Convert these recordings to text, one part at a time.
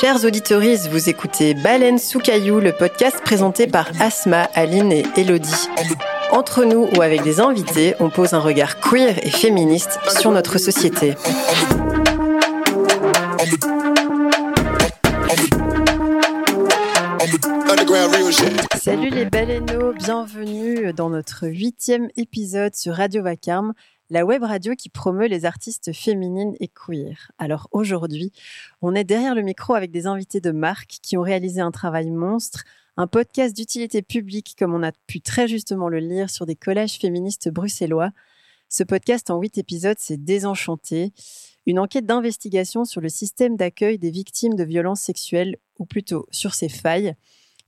Chers auditeurs, vous écoutez Baleine sous caillou, le podcast présenté par Asma, Aline et Elodie. Entre nous ou avec des invités, on pose un regard queer et féministe sur notre société. Salut les baleineaux, bienvenue dans notre huitième épisode sur Radio Vacarme, la web radio qui promeut les artistes féminines et queer. Alors aujourd'hui, on est derrière le micro avec des invités de marque qui ont réalisé un travail monstre, un podcast d'utilité publique comme on a pu très justement le lire sur des collèges féministes bruxellois. Ce podcast en huit épisodes, c'est Désenchanté, une enquête d'investigation sur le système d'accueil des victimes de violences sexuelles, ou plutôt sur ses failles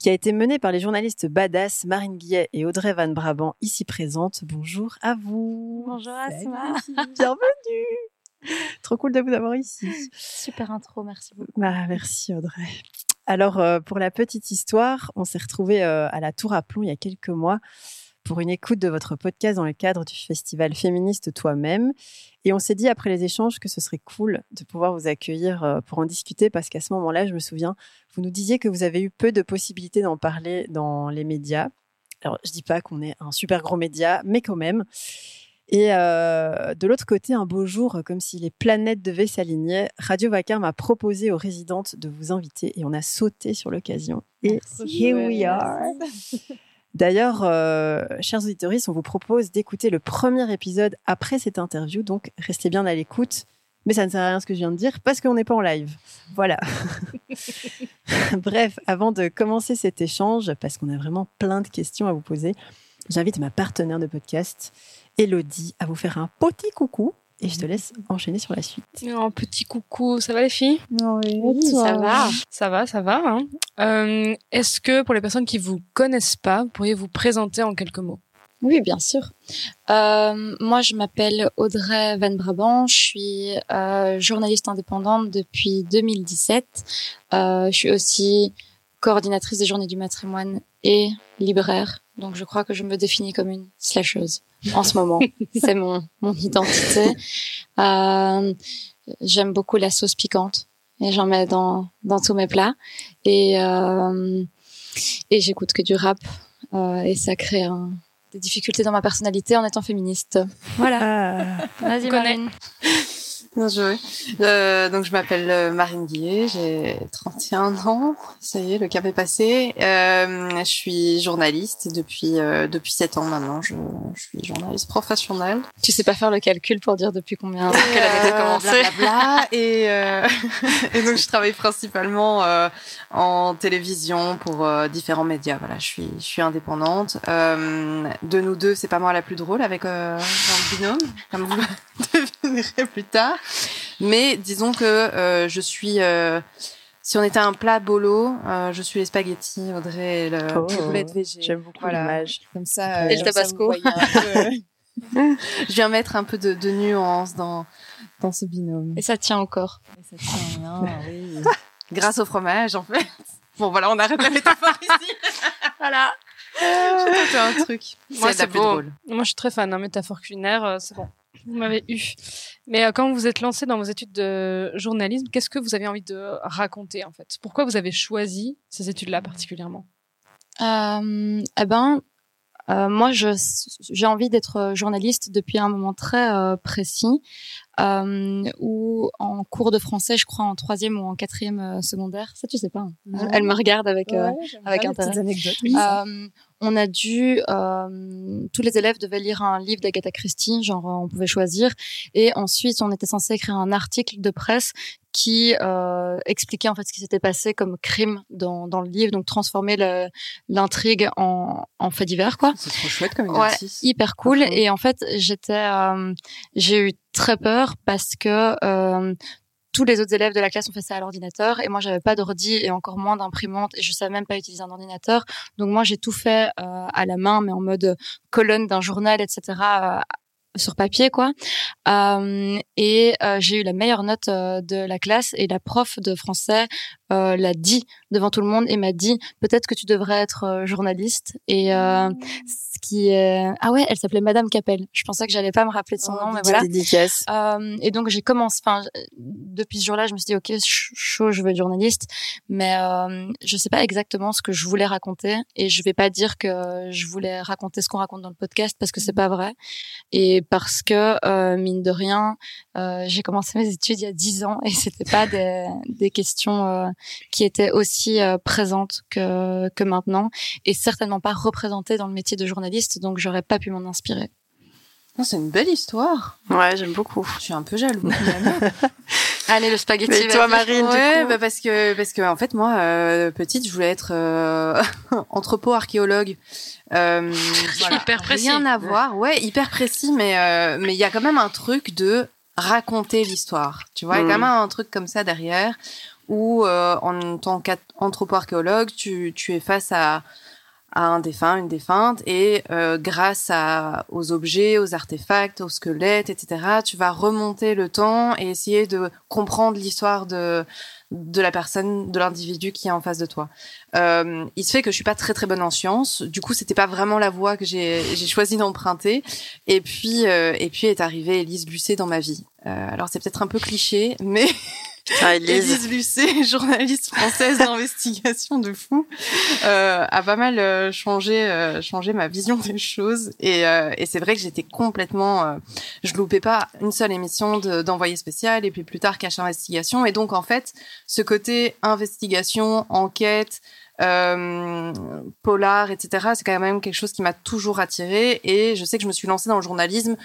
qui a été menée par les journalistes Badass, Marine Guillet et Audrey Van Brabant, ici présentes. Bonjour à vous. Bonjour Asma. Bienvenue. Trop cool de vous avoir ici. Super intro, merci beaucoup. Bah, merci Audrey. Alors, euh, pour la petite histoire, on s'est retrouvés euh, à la Tour à Plomb il y a quelques mois pour une écoute de votre podcast dans le cadre du festival féministe Toi-même. Et on s'est dit après les échanges que ce serait cool de pouvoir vous accueillir euh, pour en discuter parce qu'à ce moment-là, je me souviens, vous nous disiez que vous avez eu peu de possibilités d'en parler dans les médias. Alors, je dis pas qu'on est un super gros média, mais quand même. Et euh, de l'autre côté, un beau jour, comme si les planètes devaient s'aligner, Radio Vacarme m'a proposé aux résidentes de vous inviter et on a sauté sur l'occasion. Et here we are. D'ailleurs, euh, chers auditeurs, on vous propose d'écouter le premier épisode après cette interview, donc restez bien à l'écoute. Mais ça ne sert à rien ce que je viens de dire parce qu'on n'est pas en live. Voilà. Bref, avant de commencer cet échange, parce qu'on a vraiment plein de questions à vous poser, j'invite ma partenaire de podcast, Elodie, à vous faire un petit coucou et je te laisse enchaîner sur la suite. Un petit coucou, ça va les filles? Oui, ça va. Ça va, ça va. Hein. Euh, Est-ce que pour les personnes qui vous connaissent pas, pourriez vous présenter en quelques mots? Oui, bien sûr. Euh, moi, je m'appelle Audrey Van Brabant. Je suis euh, journaliste indépendante depuis 2017. Euh, je suis aussi coordinatrice des Journées du Matrimoine et libraire. Donc, je crois que je me définis comme une slasheuse en ce moment. c'est mon, mon identité. Euh, J'aime beaucoup la sauce piquante et j'en mets dans, dans tous mes plats. Et, euh, et j'écoute que du rap euh, et ça crée un, des difficultés dans ma personnalité en étant féministe. Voilà. Ah. Vas-y, Marine. Bien joué. Euh, donc je m'appelle euh, Marine Guillet, j'ai 31 ans. Ça y est, le cap est passé. Euh, je suis journaliste depuis euh, depuis 7 ans maintenant. Je, je suis journaliste professionnelle. Tu sais pas faire le calcul pour dire depuis combien quelle année t'as commencé Blablabla. et, euh, et donc je travaille principalement euh, en télévision pour euh, différents médias. Voilà, je suis je suis indépendante. Euh, de nous deux, c'est pas moi la plus drôle avec euh, un binôme, comme vous le devinerez plus tard. Mais disons que euh, je suis. euh, si on était un plat bolo, euh, je suis les spaghettis, Audrey, et le Oh. végé. J'aime beaucoup Voilà. l'image. Comme ça. Et le tabasco. peu, je viens mettre un peu de, de nuance dans dans ce binôme. Et ça tient encore. Et ça tient bien, oui. Grâce au fromage, en fait. Bon, voilà, on arrête la métaphore ici. Voilà. J'ai tenté un truc. Moi, c'est beau. drôle. Moi, je suis très fan, hein, métaphore culinaire, c'est bon. Vous m'avez eu. Mais euh, quand vous êtes lancé dans vos études de journalisme, qu'est-ce que vous avez envie de raconter en fait? Pourquoi vous avez choisi ces études-là particulièrement? Euh, eh ben, euh, moi, je j'ai envie d'être journaliste depuis un moment très euh, précis, euh, où en cours de français, je crois en troisième ou en quatrième secondaire. Ça, tu sais pas. hein. Elle me regarde avec. Ouais, avec intérêt. anecdotes. On a dû, euh, tous les élèves devaient lire un livre d'Agatha Christie, genre euh, on pouvait choisir, et ensuite on était censé écrire un article de presse qui euh, expliquait en fait ce qui s'était passé comme crime dans, dans le livre, donc transformer l'intrigue en, en fait divers quoi. C'est trop chouette comme Ouais, exercice. hyper cool. Et en fait, j'étais, euh, j'ai eu très peur parce que euh, tous les autres élèves de la classe ont fait ça à l'ordinateur et moi j'avais pas d'ordi et encore moins d'imprimante et je savais même pas utiliser un ordinateur. Donc moi j'ai tout fait euh, à la main mais en mode colonne d'un journal, etc. euh, sur papier quoi. Euh, et euh, j'ai eu la meilleure note euh, de la classe et la prof de français euh, l'a dit devant tout le monde et m'a dit peut-être que tu devrais être euh, journaliste. Et euh, ce qui est ah ouais elle s'appelait Madame Capel. Je pensais que j'allais pas me rappeler de son Oh, nom mais voilà. dédicace. euh, et donc j'ai commencé, enfin depuis ce jour-là, je me suis dit ok, ch- chaud, je veux être journaliste, mais euh, je sais pas exactement ce que je voulais raconter et je vais pas dire que je voulais raconter ce qu'on raconte dans le podcast parce que c'est pas vrai. Et parce que euh, mine de rien, euh, j'ai commencé mes études il y a dix ans et c'était pas des, des questions euh, qui étaient aussi euh, présentes que que maintenant et certainement pas représentées dans le métier de journaliste, donc j'aurais pas pu m'en inspirer. Non, c'est une belle histoire. Ouais, j'aime beaucoup. Je suis un peu jaloux. Allez le spaghetti. Mais toi. Marine, du ouais, coup bah parce que parce que en fait moi euh, petite je voulais être euh, anthropo archéologue. Euh, voilà. Hyper précis. Rien à voir, ouais, hyper précis, mais euh, mais il y a quand même un truc de raconter l'histoire. Tu vois, il y a quand Mm. même un truc comme ça derrière où euh, en tant qu'anthropo-archéologue, tu tu es face à à un défunt, une défunte, et euh, grâce à, aux objets, aux artefacts, aux squelettes, etc., tu vas remonter le temps et essayer de comprendre l'histoire de de la personne, de l'individu qui est en face de toi. Euh, il se fait que je suis pas très très bonne en sciences, du coup c'était pas vraiment la voie que j'ai choisi d'emprunter. Et puis euh, et puis est arrivée Élise Lucet dans ma vie. Euh, alors c'est peut-être un peu cliché, mais. Élise Lucet, journaliste française d'investigation de fou, euh, a pas mal euh, changé, euh, changé ma vision des choses. Et, euh, et c'est vrai que j'étais complètement, euh, je loupais pas une seule émission de- d'envoyé spécial et puis plus tard cache investigation. Et donc en fait, ce côté investigation, enquête, euh, polar, etc. C'est quand même quelque chose qui m'a toujours attiré et je sais que je me suis lancée dans le journalisme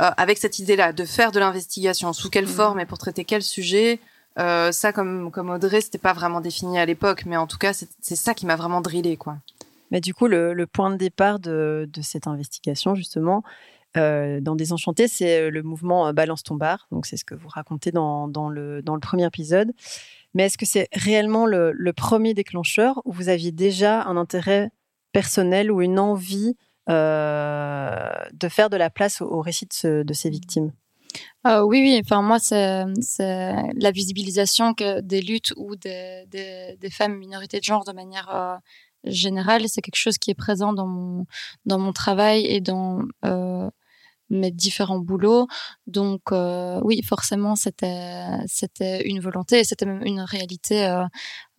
euh, avec cette idée-là de faire de l'investigation. Sous quelle forme et pour traiter quel sujet euh, Ça, comme comme Audrey, c'était pas vraiment défini à l'époque, mais en tout cas, c'est ça qui m'a vraiment drillé, quoi. Mais du coup, le, le point de départ de, de cette investigation, justement, euh, dans Désenchanté, c'est euh, le mouvement Balance ton bar. Donc, c'est ce que vous racontez dans, dans, le, dans le premier épisode. Mais est-ce que c'est réellement le, le premier déclencheur ou vous aviez déjà un intérêt personnel ou une envie de faire de la place au, récit de, ce- de ces victimes Euh, oui, oui. Enfin, moi, c'est la visibilisation des luttes ou des, femmes minorités de genre de manière euh, générale, c'est quelque chose qui est présent dans mon travail et dans euh, mes différents boulots. Donc, euh, oui, forcément, c'était une volonté, et c'était même une réalité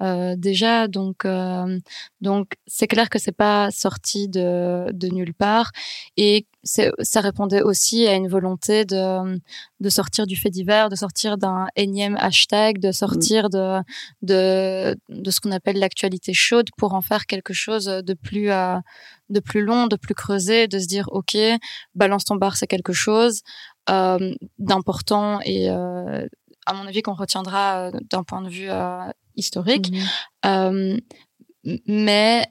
euh, déjà. Donc, euh, donc, c'est clair que c'est pas sorti de de nulle part et ça répondait aussi à une volonté de de sortir du fait divers, de sortir d'un énième hashtag, de sortir de de de ce qu'on appelle l'actualité chaude pour en faire quelque chose de plus euh, de plus long, de plus creusé, de se dire ok, balance ton bar c'est quelque chose euh, d'important et euh, à mon avis qu'on retiendra euh, d'un point de vue euh, historique. Euh, m- mais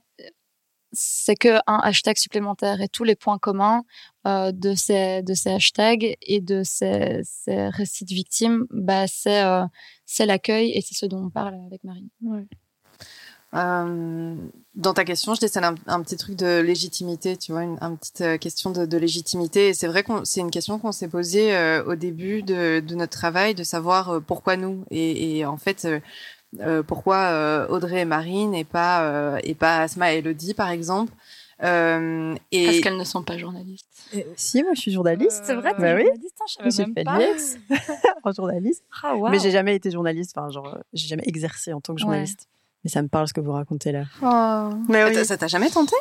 c'est que un hashtag supplémentaire et tous les points communs euh, de ces de ces hashtags et de ces, ces récits de victimes, bah c'est euh, c'est l'accueil et c'est ce dont on parle avec Marine. Euh, dans ta question, je décèle un, un petit truc de légitimité, tu vois, une, une petite euh, question de, de légitimité. Et c'est vrai que c'est une question qu'on s'est posée euh, au début de, de notre travail, de savoir euh, pourquoi nous. Et, et en fait, euh, pourquoi euh, Audrey et Marine et pas euh, et pas Asma et Elodie, par exemple. Euh, et Parce qu'elles ne sont pas journalistes. Si, moi, je suis journaliste. C'est vrai, Bah oui. journaliste, hein, Je suis fait l'IEX en journaliste. Ah, wow. Mais j'ai jamais été journaliste. Enfin, genre, j'ai jamais exercé en tant que Ouais. journaliste. Mais ça me parle ce que vous racontez là. Oh. Mais oui. Ça t'a jamais tenté?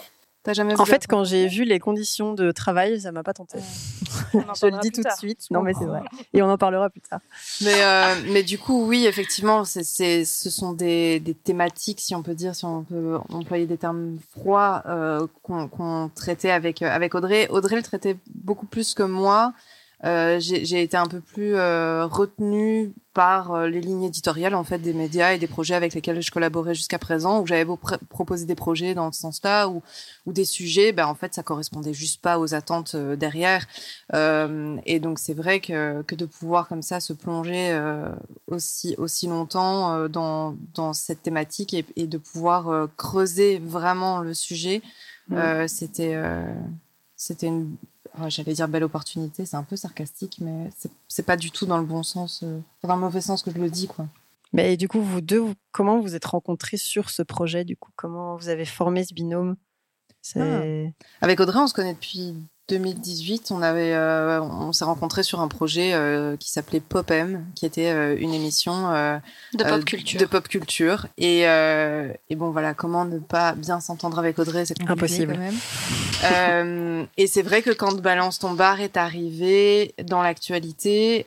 T'as jamais En fait, quand j'ai vu les conditions de travail, ça m'a pas tenté. On en Je le dis tout de suite. Non, mais c'est vrai. Et on en parlera plus tard. Mais, euh, mais du coup, oui, effectivement, c'est, c'est, ce sont des, des thématiques, si on peut dire, si on peut employer des termes froids, euh, qu'on, qu'on traitait avec, euh, avec Audrey. Audrey le traitait beaucoup plus que moi. Euh, j'ai, été un peu plus euh, retenue par euh, les lignes éditoriales en fait des médias et des projets avec lesquels je collaborais jusqu'à présent, où j'avais beau pr- proposer des projets dans ce sens-là ou, ou des sujets, ben en fait ça correspondait juste pas aux attentes euh, derrière. Euh, et donc c'est vrai que, que de pouvoir comme ça se plonger euh, aussi aussi longtemps euh, dans dans cette thématique et, et de pouvoir creuser vraiment le sujet, euh, c'était euh, c'était une oh, j'allais dire belle opportunité, c'est un peu sarcastique, mais c'est pas du tout dans le bon sens, euh, dans le mauvais sens que je le dis, quoi. Mais du coup, vous deux, comment vous êtes rencontrés sur ce projet Du coup, comment vous avez formé ce binôme? Ah. Avec Audrey, on se connaît depuis 2018, on avait, euh, on s'est rencontrés sur un projet euh, qui s'appelait Pop M, qui était euh, une émission de pop culture. De pop culture. Et, et bon, voilà, comment ne pas bien s'entendre avec Audrey, c'est impossible quand même. et c'est vrai que quand Balance ton bar est arrivé dans l'actualité.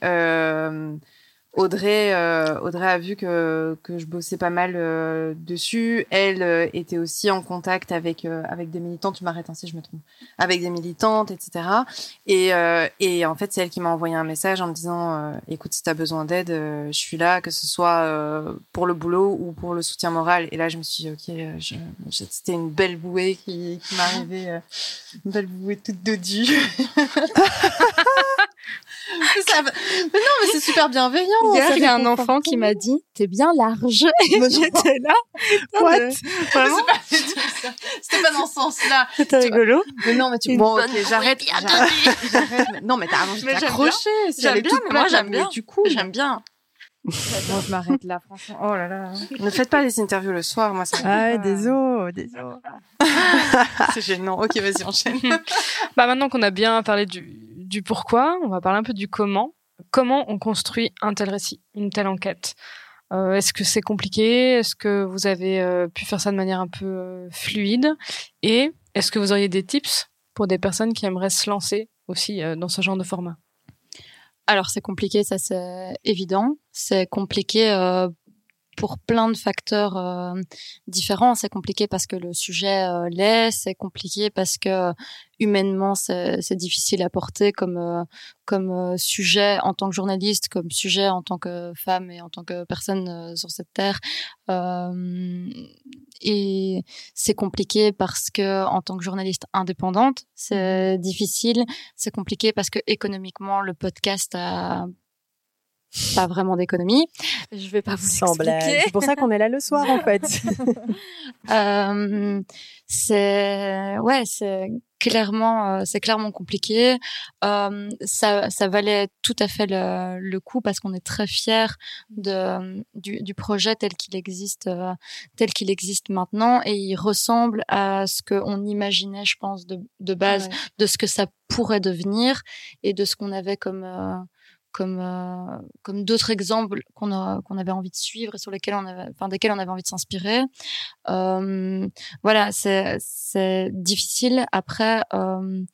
Audrey, euh, Audrey a vu que, que je bossais pas mal euh, dessus. Elle euh, était aussi en contact avec avec des militantes. Tu m'arrêtes ainsi, je me trompe. Avec des militantes, etc. Et, et en fait, c'est elle qui m'a envoyé un message en me disant "Écoute, si tu as besoin d'aide, je suis là, que ce soit pour le boulot ou pour le soutien moral." Et là, je me suis dit "Ok, c'était une belle bouée qui, qui m'arrivait, une belle bouée toute dodue." mais non, mais c'est super bienveillant. Hier, il y a un enfant qui m'a dit, t'es bien large. Et j'étais là. What? Vraiment? C'était pas dans ce sens-là. C'était rigolo. Mais non, mais tu, bon, ok, j'arrête. Non, mais t'as mais accroché. J'aime bien, mais moi, j'aime bien. Du coup. J'aime bien. Bon, je m'arrête là, franchement. Oh là là. Ne faites pas les interviews le soir, moi, ça Ah, ouais, désolé, désolé. c'est gênant. Ok, vas-y, enchaîne. bah, maintenant qu'on a bien parlé du, du pourquoi, on va parler un peu du comment. Comment on construit un tel récit, une telle enquête? Euh, Est-ce que c'est compliqué? Est-ce que vous avez euh, pu faire ça de manière un peu euh, fluide? Et est-ce que vous auriez des tips pour des personnes qui aimeraient se lancer aussi dans ce genre de format? Alors c'est compliqué, ça c'est évident. C'est compliqué pour plein de facteurs euh, différents. C'est compliqué parce que le sujet euh, l'est, c'est compliqué parce que humainement c'est difficile à porter comme euh, comme sujet en tant que journaliste, comme sujet en tant que femme et en tant que personne sur cette terre. et c'est compliqué parce que en tant que journaliste indépendante, c'est difficile. C'est compliqué parce que économiquement le podcast a pas vraiment d'économie. Je vais pas vous expliquer. C'est pour ça qu'on est là le soir en fait. euh, c'est ouais, c'est clairement euh, c'est clairement compliqué. Euh, ça ça valait tout à fait le, le coup parce qu'on est très fiers de du, du projet tel qu'il existe euh, tel qu'il existe maintenant et il ressemble à ce qu'on imaginait je pense de de base de ce que ça pourrait devenir et de ce qu'on avait comme euh, comme euh, comme d'autres exemples qu'on qu'on avait envie de suivre et sur lesquels on avait enfin desquels on avait envie de s'inspirer euh, voilà c'est c'est difficile après euh,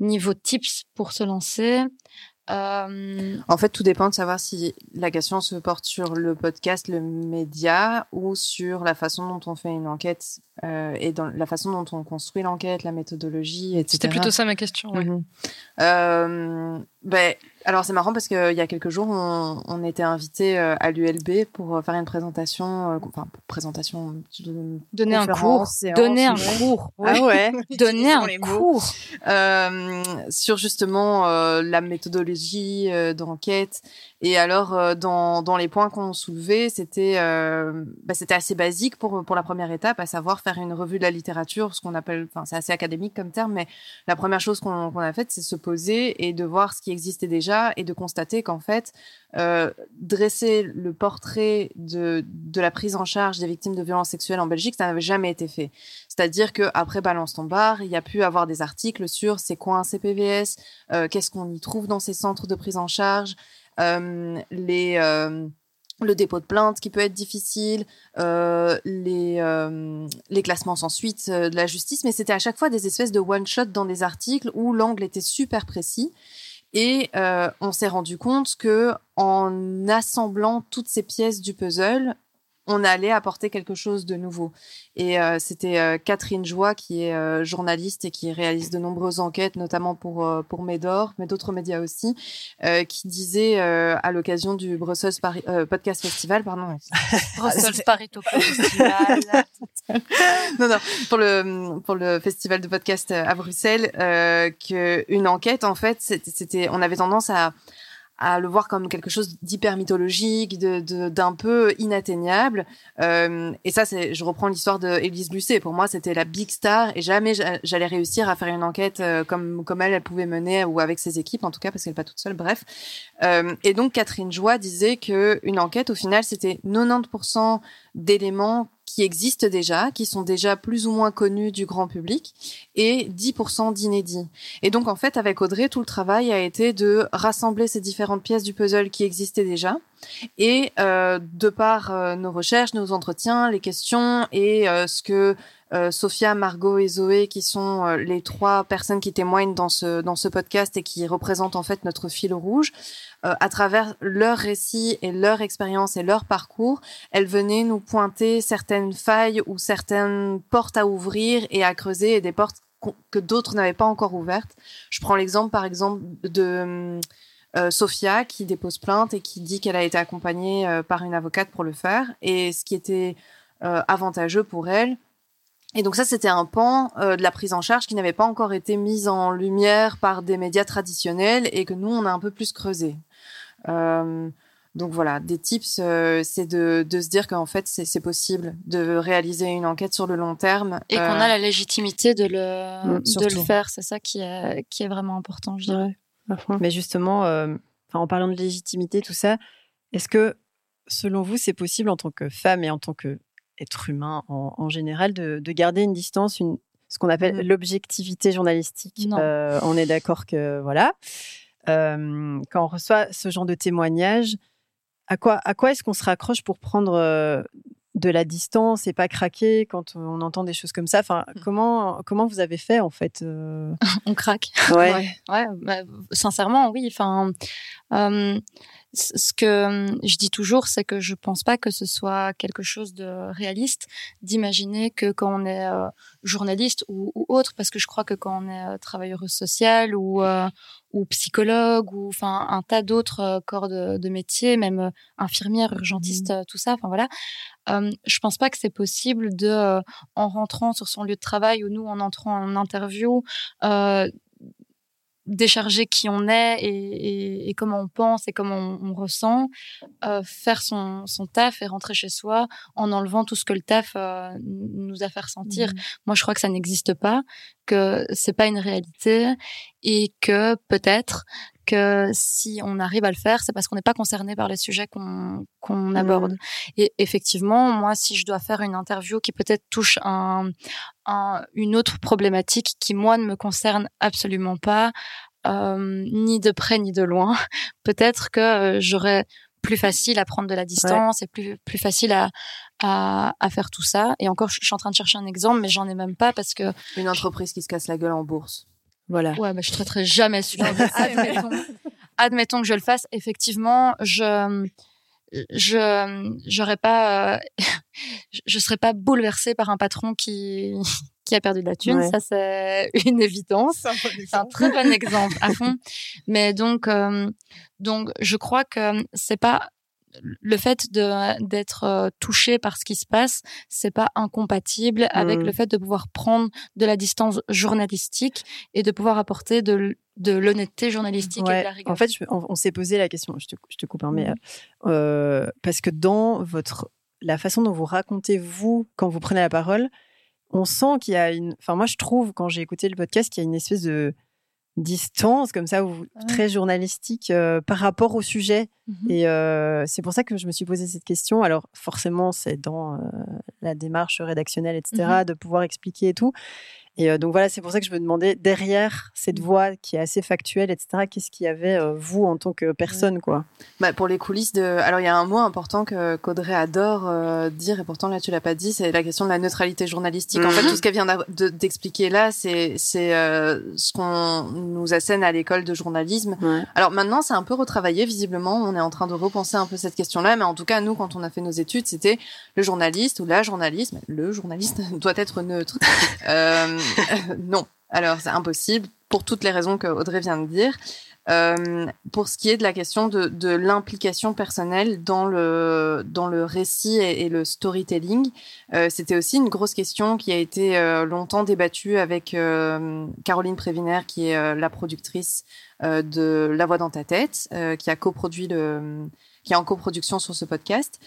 niveau tips pour se lancer euh, en fait, tout dépend de savoir si la question se porte sur le podcast, le média, ou sur la façon dont on fait une enquête euh, et dans la façon dont on construit l'enquête, la méthodologie, etc. C'était plutôt ça ma question. Ouais. Mhm. euh, ben, alors c'est marrant parce qu'il y a quelques jours, on, on était invité euh, à l'ULB pour euh, faire une présentation, euh, enfin présentation, donner un cours, donner un cours, ah ouais, donner un cours. Sur justement la méthodologie d'enquête. Et alors dans, dans les points qu'on soulevait, c'était bah, c'était assez basique pour pour la première étape, à savoir faire une revue de la littérature, ce qu'on appelle, enfin c'est assez académique comme terme, mais la première chose qu'on qu'on a faite, c'est se poser et de voir ce qui existait déjà et de constater qu'en fait, euh, dresser le portrait de, de la prise en charge des victimes de violences sexuelles en Belgique, ça n'avait jamais été fait. C'est-à-dire que après Balance ton bar, il y a pu avoir des articles sur c'est quoi un CPVS, euh, qu'est-ce qu'on y trouve dans ces centres de prise en charge, euh, les le dépôt de plainte qui peut être difficile, les, les classements sans suite de la justice, mais c'était à chaque fois des espèces de one-shot dans des articles où l'angle était super précis. Et euh, on s'est rendu compte que en assemblant toutes ces pièces du puzzle, on allait apporter quelque chose de nouveau. Et euh, c'était euh, Catherine Joie, qui est euh, journaliste et qui réalise de nombreuses enquêtes, notamment pour pour Médor, mais d'autres médias aussi, qui disait à l'occasion du Brussels Paris, Podcast Festival, pardon. Brussels Paris Festival. non non, pour le pour le festival de podcast à Bruxelles, que une enquête en fait, c'était, on avait tendance à à le voir comme quelque chose d'hyper mythologique, de d'un peu inatteignable. Euh, et ça, c'est, je reprends l'histoire de Élise Lucet. Pour moi, c'était la big star et jamais j'allais réussir à faire une enquête euh, comme comme elle, elle pouvait mener ou avec ses équipes en tout cas parce qu'elle n'est pas toute seule. Bref. Euh, et donc Catherine Joie disait que une enquête, au final, c'était 90% d'éléments qui existent déjà, qui sont déjà plus ou moins connus du grand public, et 10% d'inédits. Et donc en fait, avec Audrey, tout le travail a été de rassembler ces différentes pièces du puzzle qui existaient déjà, et euh, de par euh, nos recherches, nos entretiens, les questions et euh, ce que euh, Sophia, Margot et Zoé, qui sont les trois personnes qui témoignent dans ce dans ce podcast et qui représentent en fait notre fil rouge, euh, à travers leur récit et leur expérience et leur parcours, elles venaient nous pointer certaines failles ou certaines portes à ouvrir et à creuser et des portes que d'autres n'avaient pas encore ouvertes. Je prends l'exemple par exemple de euh, Sophia qui dépose plainte et qui dit qu'elle a été accompagnée euh, par une avocate pour le faire et ce qui était avantageux pour elle, et donc ça, c'était un pan euh, de la prise en charge qui n'avait pas encore été mise en lumière par des médias traditionnels et que nous, on a un peu plus creusé. Euh, donc voilà, des tips, euh, c'est de, de, se dire qu'en fait, c'est possible de réaliser une enquête sur le long terme. Et qu'on a la légitimité de le, mm, de le faire. C'est ça qui est, qui est vraiment important, je dirais. Mais justement, en parlant de légitimité, tout ça, est-ce que, selon vous, c'est possible en tant que femme et en tant que être humain en, général, de, garder une distance, une, ce qu'on appelle mmh. l'objectivité journalistique? Euh, on est d'accord que voilà. Euh, quand on reçoit ce genre de témoignage, à quoi, à quoi est-ce qu'on se raccroche pour prendre euh, de la distance et pas craquer quand on entend des choses comme ça Enfin, mmh. comment comment vous avez fait en fait On craque. Ouais. ouais. Bah, sincèrement, oui. Enfin ce que hum, je dis toujours, c'est que je pense pas que ce soit quelque chose de réaliste d'imaginer que quand on est euh, journaliste ou, autre, parce que je crois que quand on est euh, travailleuse sociale ou euh, ou psychologue ou enfin un tas d'autres corps de, de, métier, même infirmière, urgentiste, mmh. tout ça, enfin voilà, hum, je pense pas que c'est possible de en rentrant sur son lieu de travail ou nous en entrant en interview décharger qui on est et, et, comment on pense et comment on, ressent, euh, faire son, son, taf et rentrer chez soi en enlevant tout ce que le taf euh, nous a fait ressentir. Mmh. Moi, je crois que ça n'existe pas, que c'est pas une réalité et que peut-être que si on arrive à le faire, c'est parce qu'on n'est pas concerné par les sujets qu'on qu'on aborde. Et effectivement, moi, si je dois faire une interview qui peut-être touche un, un, une autre problématique qui moi ne me concerne absolument pas, euh, ni de près ni de loin, peut-être que euh, j'aurais plus facile à prendre de la distance et plus plus facile à, à, à faire tout ça. Et encore, je suis en train de chercher un exemple, mais j'en ai même pas parce que une entreprise qui se casse la gueule en bourse. Voilà. Ouais, mais je traiterai jamais celui-là. admettons, admettons que je le fasse. Effectivement, je je j'aurais pas euh, je serais pas bouleversée par un patron qui qui a perdu de la thune ça c'est une évidence c'est un, très bon exemple à fond mais donc euh, donc je crois que c'est pas le fait de d'être euh, touché par ce qui se passe, c'est pas incompatible avec mmh. le fait de pouvoir prendre de la distance journalistique et de pouvoir apporter de de l'honnêteté journalistique et de la rigueur. En fait, on, s'est posé la question. Je te, je te coupe, hein, mais mmh. euh, parce que dans votre la façon dont vous racontez vous quand vous prenez la parole, on sent qu'il y a une. Enfin, moi, je trouve quand j'ai écouté le podcast qu'il y a une espèce de distance comme ça ou très journalistique euh, par rapport au sujet. Mmh et euh, c'est pour ça que je me suis posé cette question. Alors forcément c'est dans euh, la démarche rédactionnelle etc mmh de pouvoir expliquer et tout et euh, donc voilà, c'est pour ça que je me demandais derrière cette mmh. voix qui est assez factuelle, etc. Qu'est-ce qu'il y avait euh, vous en tant que personne, quoi? Bah, pour les coulisses de. Alors il y a un mot important que qu'Audrey adore euh, dire et pourtant là tu l'as pas dit, c'est la question de la neutralité journalistique. En fait, tout ce qu'elle vient d'expliquer là, c'est c'est ce qu'on nous assène à l'école de journalisme. Alors maintenant, c'est un peu retravaillé visiblement. On est en train de repenser un peu cette question-là, mais en tout cas nous, quand on a fait nos études, c'était le journaliste ou la journaliste. Le journaliste doit être neutre. Euh, non. Alors, c'est impossible pour toutes les raisons que Audrey vient de dire. Euh, pour ce qui est de la question de, l'implication personnelle dans le dans le récit et, le storytelling, euh, c'était aussi une grosse question qui a été euh, longtemps débattue avec Caroline Prévinaire, qui est la productrice de La Voix dans ta tête, qui a coproduit le qui est en coproduction sur ce podcast,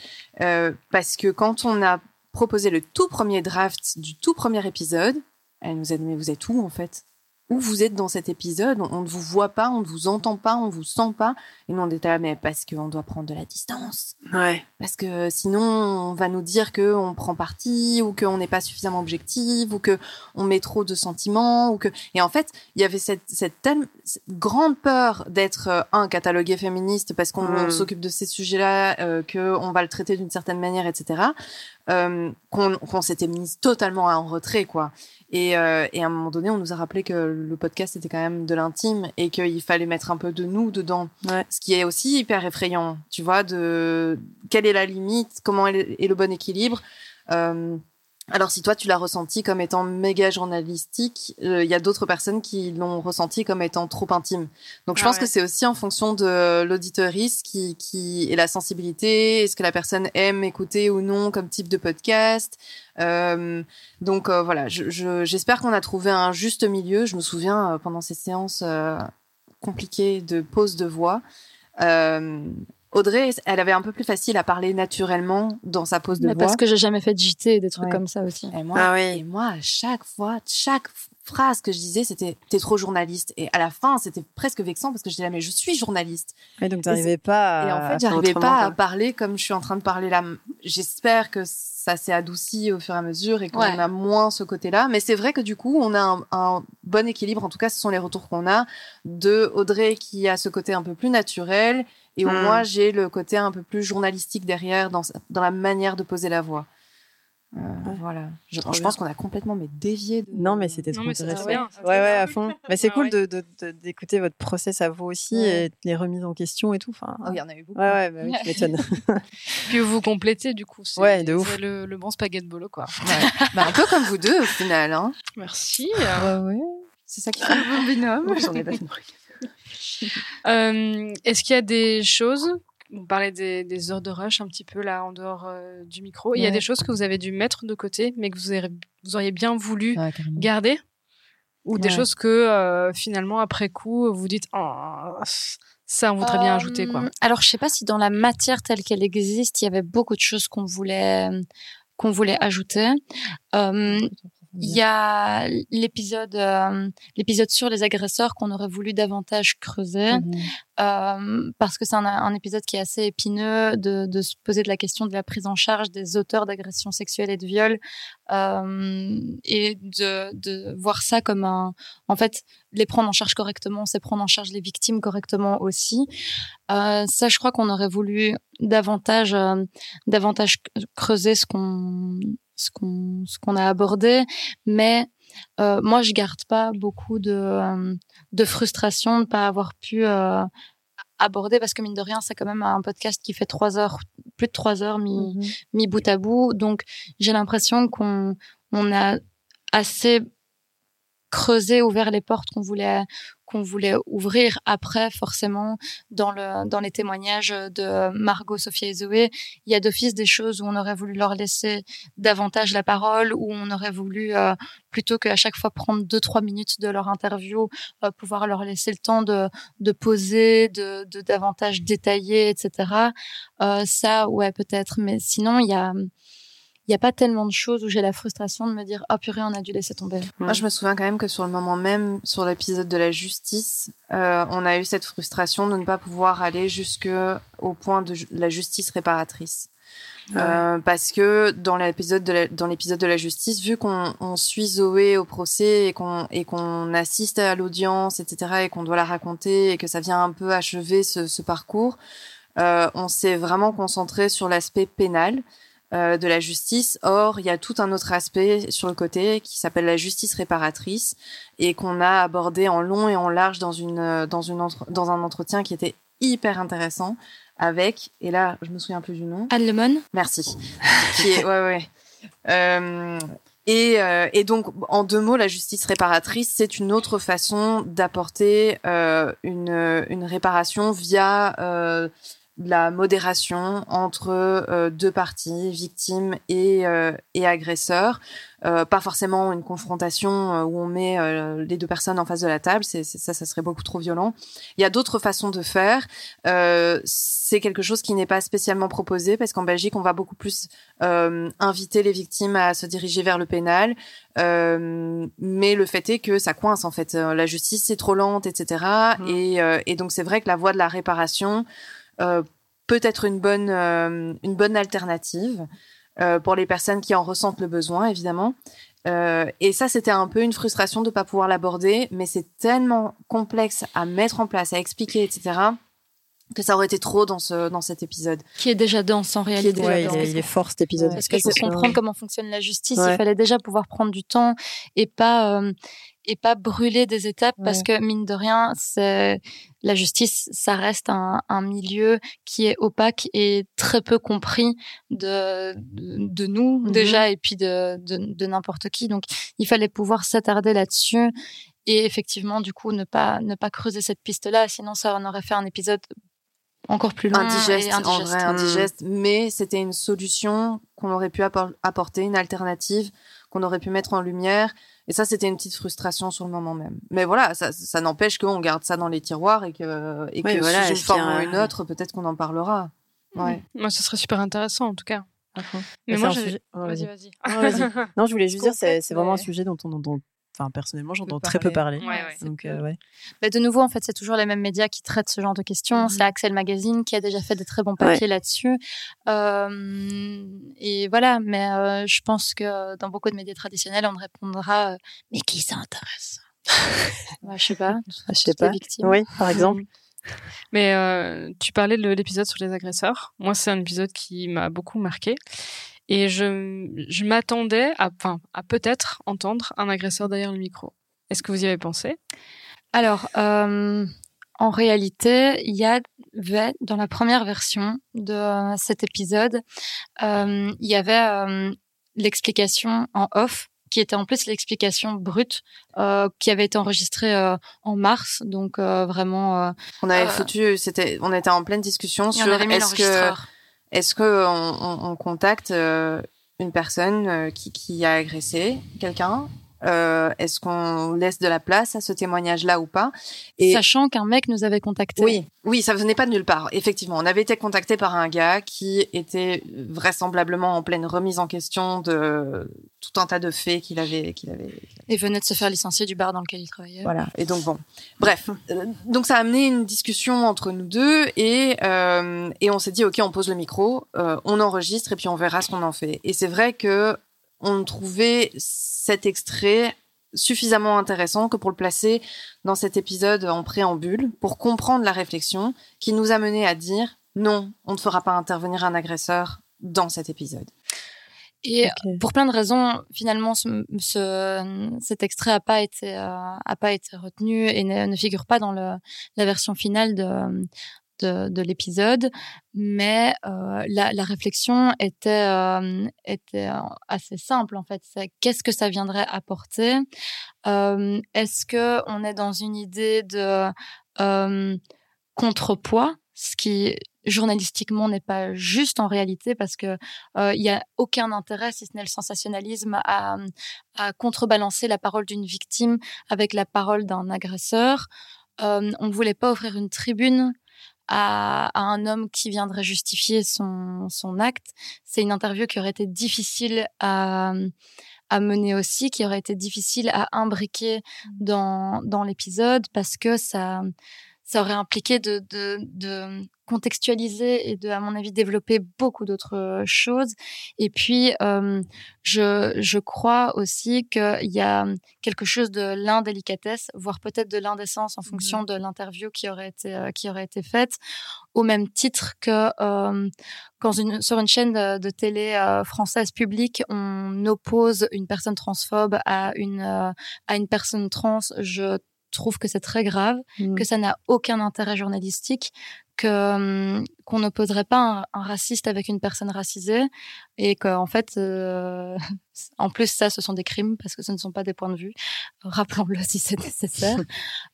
parce que quand on a proposé le tout premier draft du tout premier épisode, elle nous a dit mais vous êtes où en fait? Où vous êtes dans cet épisode, on, ne vous voit pas, on ne vous entend pas, on vous sent pas. Et nous, on était là, mais parce qu'on doit prendre de la distance. Ouais. Parce que sinon, on va nous dire que on prend parti, ou qu'on n'est pas suffisamment objectif, ou que on met trop de sentiments, ou que. Et en fait, il y avait cette, cette, telle, cette grande peur d'être euh, un catalogué féministe parce qu'on Mm. s'occupe de ces sujets-là, euh, que on va le traiter d'une certaine manière, etc. Euh, qu'on s'était mise totalement en retrait, quoi. Et, euh, et à un moment donné, on nous a rappelé que le podcast était quand même de l'intime et qu'il fallait mettre un peu de nous dedans. Ouais. Ce qui est aussi hyper effrayant, tu vois, de quelle est la limite, comment est est le bon équilibre. Euh, alors si toi tu l'as ressenti comme étant méga journalistique, euh, il y a d'autres personnes qui l'ont ressenti comme étant trop intime. Donc je Ah pense ouais. que c'est aussi en fonction de l'auditeuriste qui qui et la sensibilité, est-ce que la personne aime écouter ou non comme type de podcast? Euh, donc euh, voilà, je- je- j'espère qu'on a trouvé un juste milieu. Je me souviens euh, pendant ces séances compliquées de pause de voix. Euh, Audrey, elle avait un peu plus facile à parler naturellement dans sa pause de Mais voix. parce que j'ai jamais fait de JT et des trucs Ouais. comme ça aussi. Et moi, Ah oui. et moi, à chaque fois, chaque phrase que je disais, c'était t'es trop journaliste. Et à la fin, c'était presque vexant parce que je disais mais je suis journaliste. Et donc, t'arrivais pas à. et en fait, j'arrivais pas à parler comme je suis en train de parler là. J'espère que ça s'est adouci au fur et à mesure et qu'on Ouais. a moins ce côté-là. Mais c'est vrai que du coup, on a un, un bon équilibre. En tout cas, ce sont les retours qu'on a de Audrey qui a ce côté un peu plus naturel et où Hmm. moi j'ai le côté un peu plus journalistique derrière dans, dans la manière de poser la voix. Euh, Voilà. Je, pense qu'on a complètement mais dévié. De... Non, mais c'était trop intéressant. bien, ouais, ouais, à fond. Mais c'est Ah cool ouais. de, de, de- d'écouter votre process à vous aussi Ouais. et les remises en question et tout. Enfin, Oh, il y en a eu beaucoup. ouais, ouais, bah oui, tu m'étonnes. Puis vous complétez du coup. c'est- Ouais, de ouf. C'est le, le bon spaghetti bolo quoi. Ouais. Bah, un peu comme vous deux au final. Hein. Merci. ouais, ouais. C'est ça qui fait le bon binôme. J'en ai pas fait. Euh, Est-ce qu'il y a des choses vous parlez des, des heures de rush un petit peu là en dehors euh, du micro. Il y a des choses que vous avez dû mettre de côté, mais que vous, auriez- vous auriez bien voulu Ouais, garder, ou des choses que euh, finalement après coup vous dites oh, ça on voudrait bien ajouter quoi. Alors, je sais pas si dans la matière telle qu'elle existe, il y avait beaucoup de choses qu'on voulait qu'on voulait ajouter. Euh, Il y a l'épisode euh, l'épisode sur les agresseurs qu'on aurait voulu davantage creuser Mhm. euh, parce que c'est un, un épisode qui est assez épineux de, de se poser de la question de la prise en charge des auteurs d'agressions sexuelles et de viols euh, et de, de voir ça comme un en fait les prendre en charge correctement c'est prendre en charge les victimes correctement aussi euh, ça je crois qu'on aurait voulu davantage euh, davantage creuser ce qu'on ce qu'on ce qu'on a abordé mais euh, moi je garde pas beaucoup de euh, de frustration de pas avoir pu euh, aborder parce que mine de rien c'est quand même un podcast qui fait trois heures plus de trois heures mis, Mhm. mis bout à bout donc j'ai l'impression qu'on on a assez creusé ouvert les portes qu'on voulait qu'on voulait ouvrir. Après forcément dans le dans les témoignages de Margot Sophia et Zoé il y a d'office des choses où on aurait voulu leur laisser davantage la parole où on aurait voulu euh, plutôt qu'à chaque fois prendre deux trois minutes de leur interview euh, pouvoir leur laisser le temps de de poser de, de davantage détailler etc euh, ça ouais peut-être. Mais sinon il y a il y a pas tellement de choses où j'ai la frustration de me dire ah purée on a dû laisser tomber Moi, je me souviens quand même que sur le moment même, sur l'épisode de la justice, euh, on a eu cette frustration de ne pas pouvoir aller jusque au point de la justice réparatrice. Euh, parce que dans l'épisode de la, dans l'épisode de la justice, vu qu'on on suit Zoé au procès et qu'on et qu'on assiste à l'audience, etc., et qu'on doit la raconter et que ça vient un peu achever ce, ce parcours, euh, on s'est vraiment concentré sur l'aspect pénal euh, de la justice. Or, il y a tout un autre aspect sur le côté qui s'appelle la justice réparatrice et qu'on a abordé en long et en large dans une euh, dans une entre- dans un entretien qui était hyper intéressant avec et là je me souviens plus du nom Anne Lemon Merci. qui est, ouais, ouais. Euh, Et, euh, et, donc, en deux mots, la justice réparatrice, c'est une autre façon d'apporter euh, une, une, réparation via euh, la modération entre euh, deux parties, victimes et, euh, et agresseurs. Euh, pas forcément une confrontation où on met les deux personnes en face de la table, c'est, ça, ça serait beaucoup trop violent. Il y a d'autres façons de faire. c'est quelque chose qui n'est pas spécialement proposé parce qu'en Belgique, on va beaucoup plus inviter les victimes à se diriger vers le pénal. mais le fait est que ça coince en fait. La justice c'est trop lente, etc. Mmh. Et, et donc c'est vrai que la voie de la réparation euh, peut être une bonne, euh, une bonne alternative euh, pour les personnes qui en ressentent le besoin, évidemment. et ça, c'était un peu une frustration de ne pas pouvoir l'aborder, mais c'est tellement complexe à mettre en place, à expliquer, etc que ça aurait été trop dans ce dans cet épisode. Qui est déjà dense en réalité. il, est, fort cet épisode. Parce que pour comprendre comment fonctionne la justice. Il fallait déjà pouvoir prendre du temps et pas et pas brûler des étapes parce que mine de rien, c'est la justice, ça reste un, un, milieu qui est opaque et très peu compris de de, nous mmh déjà et puis de de, de n'importe qui. Donc il fallait pouvoir s'attarder là-dessus et effectivement du coup ne pas ne pas creuser cette piste-là, sinon ça on aurait fait un épisode encore plus long indigeste, et indigeste. en vrai indigeste. Mais c'était une solution qu'on aurait pu apporter, une alternative qu'on aurait pu mettre en lumière et ça, c'était une petite frustration sur le moment même. Mais voilà, ça, ça n'empêche qu'on garde ça dans les tiroirs et que, et que voilà, sous une forme ou une autre, peut-être qu'on en parlera. Ouais. Moi, ce serait super intéressant, en tout cas. Mais, moi, j'ai... Oh, vas-y, vas-y. non, je voulais juste dire, c'est, c'est vraiment un sujet dont on, dont, Enfin, personnellement, j'entends très peu parler. Donc, euh, ouais. Bah, de nouveau, en fait, c'est toujours les mêmes médias qui traitent ce genre de questions. Mm-hmm. C'est Axel Magazine qui a déjà fait des très bons papiers là-dessus. Euh, et voilà, mais euh, je pense que dans beaucoup de médias traditionnels, on répondra euh, Mais qui s'intéresse? Bah, Je sais pas. Je sais pas. Oui, par exemple. Mais euh, tu parlais de l'épisode sur les agresseurs. Moi, c'est un épisode qui m'a beaucoup marqué. Et je, je m'attendais à, enfin, à peut-être entendre un agresseur derrière le micro. Est-ce que vous y avez pensé? Alors, euh, en réalité, il y avait dans la première version de cet épisode, euh, il y avait euh, l'explication en off qui était en plus l'explication brute euh, qui avait été enregistrée euh, en mars. Donc euh, vraiment on avait foutu c'était on était en pleine discussion sur est-ce que est-ce que on, on, contacte euh, une personne euh, qui, qui a agressé quelqu'un? Euh, Est-ce qu'on laisse de la place à ce témoignage-là ou pas? Et sachant qu'un mec nous avait contacté. Oui, oui, ça venait pas de nulle part. Effectivement, on avait été contacté par un gars qui était vraisemblablement en pleine remise en question de tout un tas de faits qu'il avait, qu'il avait. Et venait de se faire licencier du bar dans lequel il travaillait. Voilà. Et donc bon, bref, euh, donc ça a amené une discussion entre nous deux et euh, et on s'est dit ok, on pose le micro, euh, on enregistre et puis on verra ce qu'on en fait. Et c'est vrai que on trouvait cet extrait suffisamment intéressant que pour le placer dans cet épisode en préambule, pour comprendre la réflexion qui nous a mené à dire non, on ne fera pas intervenir un agresseur dans cet épisode. Et pour plein de raisons, finalement, ce, cet extrait a pas été euh, a pas été retenu et ne, ne, figure pas dans le, la version finale de de, de l'épisode, mais euh, la, réflexion était euh, était assez simple en fait. C'est qu'est-ce que ça viendrait apporter? Euh, Est-ce que on est dans une idée de euh, contrepoids, ce qui journalistiquement n'est pas juste en réalité parce que euh, il a aucun intérêt si ce n'est le sensationnalisme à, à contrebalancer la parole d'une victime avec la parole d'un agresseur. Euh, on ne voulait pas offrir une tribune à, à, un homme qui viendrait justifier son, son acte. C'est une interview qui aurait été difficile à, à mener aussi, qui aurait été difficile à imbriquer mmh. dans, dans l'épisode parce que ça, ça aurait impliqué de, de, de contextualiser et de, à mon avis, développer beaucoup d'autres euh, choses. Et puis, euh, je, je crois aussi qu'il y a quelque chose de l'indélicatesse, voire peut-être de l'indécence en mmh fonction de l'interview qui aurait été euh, qui aurait été faite, au même titre que euh, quand une, sur une chaîne de, de télé euh, française publique, on oppose une personne transphobe à une à une personne trans. Je trouve que c'est très grave, mmh. que ça n'a aucun intérêt journalistique, que hum, qu'on n'opposerait pas un, raciste avec une personne racisée et qu'en fait, euh, en plus ça, ce sont des crimes parce que ce ne sont pas des points de vue. Rappelons-le si c'est nécessaire.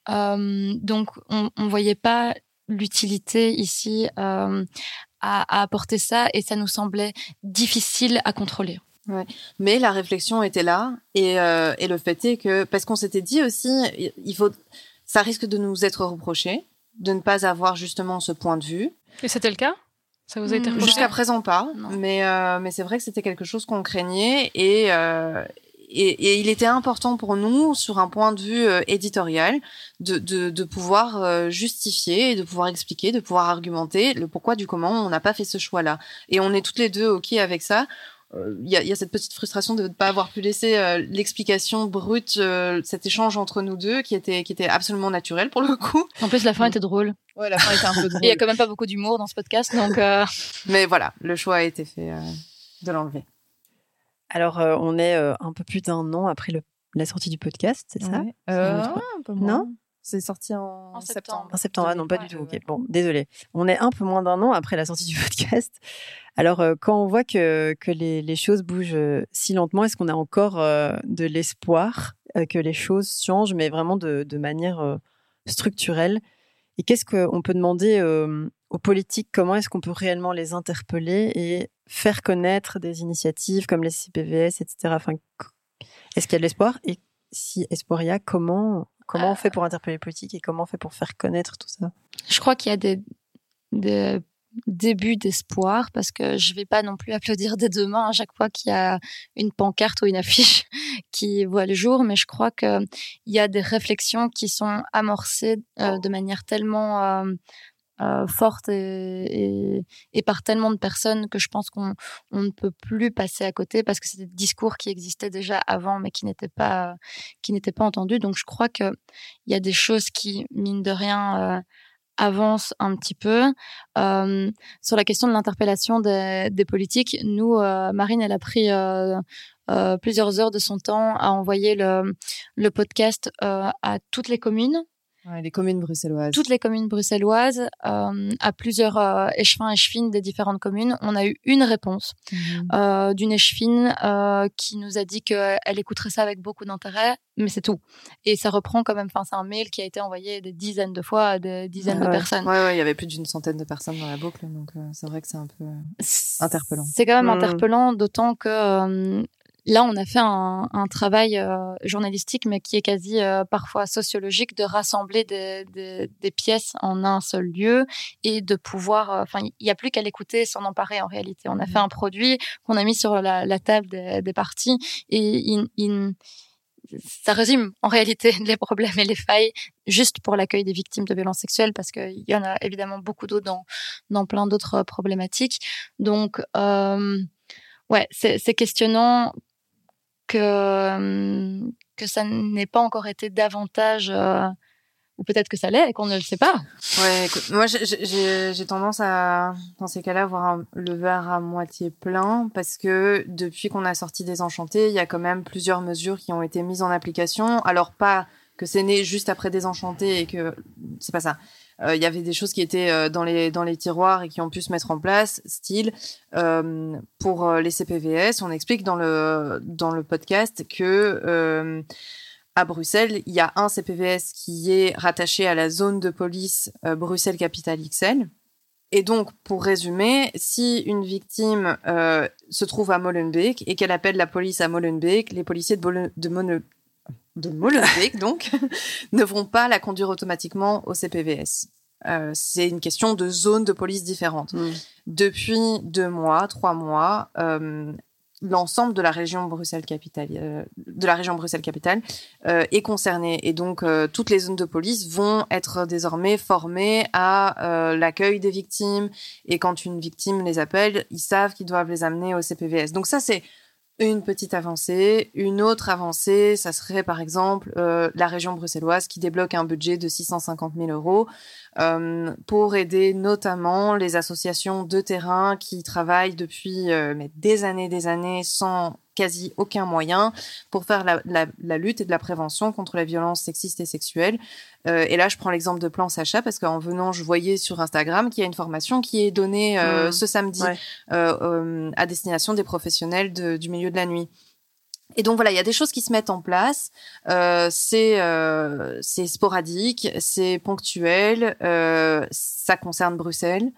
euh, donc, on, on voyait pas l'utilité ici euh, à, à, apporter ça et ça nous semblait difficile à contrôler. Ouais. Mais la réflexion était là et, euh, et le fait est que parce qu'on s'était dit aussi, il faut, ça risque de nous être reproché de ne pas avoir justement ce point de vue. Et c'était le cas? Ça vous a été reproché? Jusqu'à présent pas, Non. mais euh, mais c'est vrai que c'était quelque chose qu'on craignait et, euh, et et il était important pour nous sur un point de vue euh, éditorial de de, de pouvoir euh, justifier et de pouvoir expliquer, de pouvoir argumenter le pourquoi du comment on n'a pas fait ce choix-là. Et on est toutes les deux ok avec ça. Euh, Il y, a, y, a, cette petite frustration de ne pas avoir pu laisser euh, l'explication brute, euh, cet échange entre nous deux, qui était, qui était absolument naturel pour le coup. En plus, la fin était drôle. Ouais, la fin était un peu drôle. Il y a quand même pas beaucoup d'humour dans ce podcast, donc. Euh... Mais voilà, le choix a été fait euh, de l'enlever. Alors, euh, on est un peu plus d'un an après le, la sortie du podcast, c'est ça? Ouais. euh, un peu moins. Non? C'est sorti en, en septembre. septembre. En septembre, ah, non, pas du tout. Ok, bon, désolé. On est un peu moins d'un an après la sortie du podcast. Alors, euh, quand on voit que, que les, les choses bougent euh, si lentement, est-ce qu'on a encore euh, de l'espoir euh, que les choses changent, mais vraiment de, de manière euh, structurelle? Et qu'est-ce qu'on peut demander euh, aux politiques? Comment est-ce qu'on peut réellement les interpeller et faire connaître des initiatives comme les CPVS, etc. Enfin, est-ce qu'il y a de l'espoir? Et si espoir il y a, comment Comment on fait pour interpeller les politiques et comment on fait pour faire connaître tout ça? Je crois qu'il y a des, des débuts d'espoir parce que je vais pas non plus applaudir dès demain à chaque fois qu'il y a une pancarte ou une affiche qui voit le jour, mais je crois qu'il y a des réflexions qui sont amorcées euh, de manière tellement euh, euh, forte et, et, et, par tellement de personnes que je pense qu'on on ne peut plus passer à côté parce que c'est des discours qui existaient déjà avant mais qui n'étaient pas qui n'étaient pas entendus. Donc je crois que il y a des choses qui mine de rien euh, avancent un petit peu euh, sur la question de l'interpellation des, des, politiques. Nous, euh, Marine, elle a pris euh, plusieurs heures de son temps à envoyer le, le podcast à toutes les communes Ouais, les communes bruxelloises. Toutes les communes bruxelloises, euh, à plusieurs euh, échevins, échevines des différentes communes. On a eu une réponse Mhm. mmh. euh, d'une échevine euh, qui nous a dit qu'elle écouterait ça avec beaucoup d'intérêt, mais c'est tout. Et ça reprend quand même, enfin, c'est un mail qui a été envoyé des dizaines de fois à des dizaines ouais, de personnes. Ouais, ouais, il y avait plus d'une centaine de personnes dans la boucle, donc euh, c'est vrai que c'est un peu interpellant. C'est quand même mmh. interpellant, d'autant que euh, là, on a fait un, un travail euh, journalistique, mais qui est quasi euh, parfois sociologique, de rassembler des, des, des, pièces en un seul lieu et de pouvoir. euh, Enfin, il n'y a plus qu'à l'écouter, s'en emparer en réalité. On a fait un produit qu'on a mis sur la, la table des, des, parties et ça résume en réalité les problèmes et les failles juste pour l'accueil des victimes de violences sexuelles parce qu'il y en a évidemment beaucoup d'autres dans, dans plein d'autres problématiques. Donc, euh, ouais, c'est questionnant que, ça n'ait pas encore été davantage, euh, ou peut-être que ça l'est et qu'on ne le sait pas. Ouais, moi j'ai tendance à, dans ces cas-là, voir un, le verre à moitié plein parce que depuis qu'on a sorti Désenchanté, il y a quand même plusieurs mesures qui ont été mises en application. Alors pas que c'est né juste après Désenchanté et que c'est pas ça. Il euh, y avait des choses qui étaient euh, dans les dans les tiroirs et qui ont pu se mettre en place, style euh, pour les CPVS. On explique dans le dans le podcast que à Bruxelles, il y a un CPVS qui est rattaché à la zone de police Bruxelles Capitale XL. Et donc, pour résumer, si une victime se trouve à Molenbeek et qu'elle appelle la police à Molenbeek, les policiers de, Bole de, Mone de Molenbeek, donc, ne vont pas la conduire automatiquement au CPVS. Euh, c'est une question de zone de police différente. Mm. Depuis deux mois, trois mois, euh, l'ensemble de la région Bruxelles capitale euh, de la région Bruxelles capitale est concernée et donc toutes les zones de police vont être désormais formées à l'accueil des victimes et quand une victime les appelle ils savent qu'ils doivent les amener au CPVS donc ça c'est une petite avancée. Une autre avancée, ça serait par exemple euh, la région bruxelloise qui débloque un budget de 650 000 euros euh, pour aider notamment les associations de terrain qui travaillent depuis euh, mais des années, des années sans quasi aucun moyen pour faire la, la, la, lutte et de la prévention contre la violence sexiste et sexuelle. Euh, et là, je prends l'exemple de Plan Sacha parce qu'en venant, je voyais sur Instagram qu'il y a une formation qui est donnée euh, Mmh. ce samedi Ouais. euh, à destination des professionnels de- du milieu de la nuit. Et donc voilà, il y a des choses qui se mettent en place. Euh, c'est euh, c'est sporadique, c'est ponctuel. Euh, ça concerne Bruxelles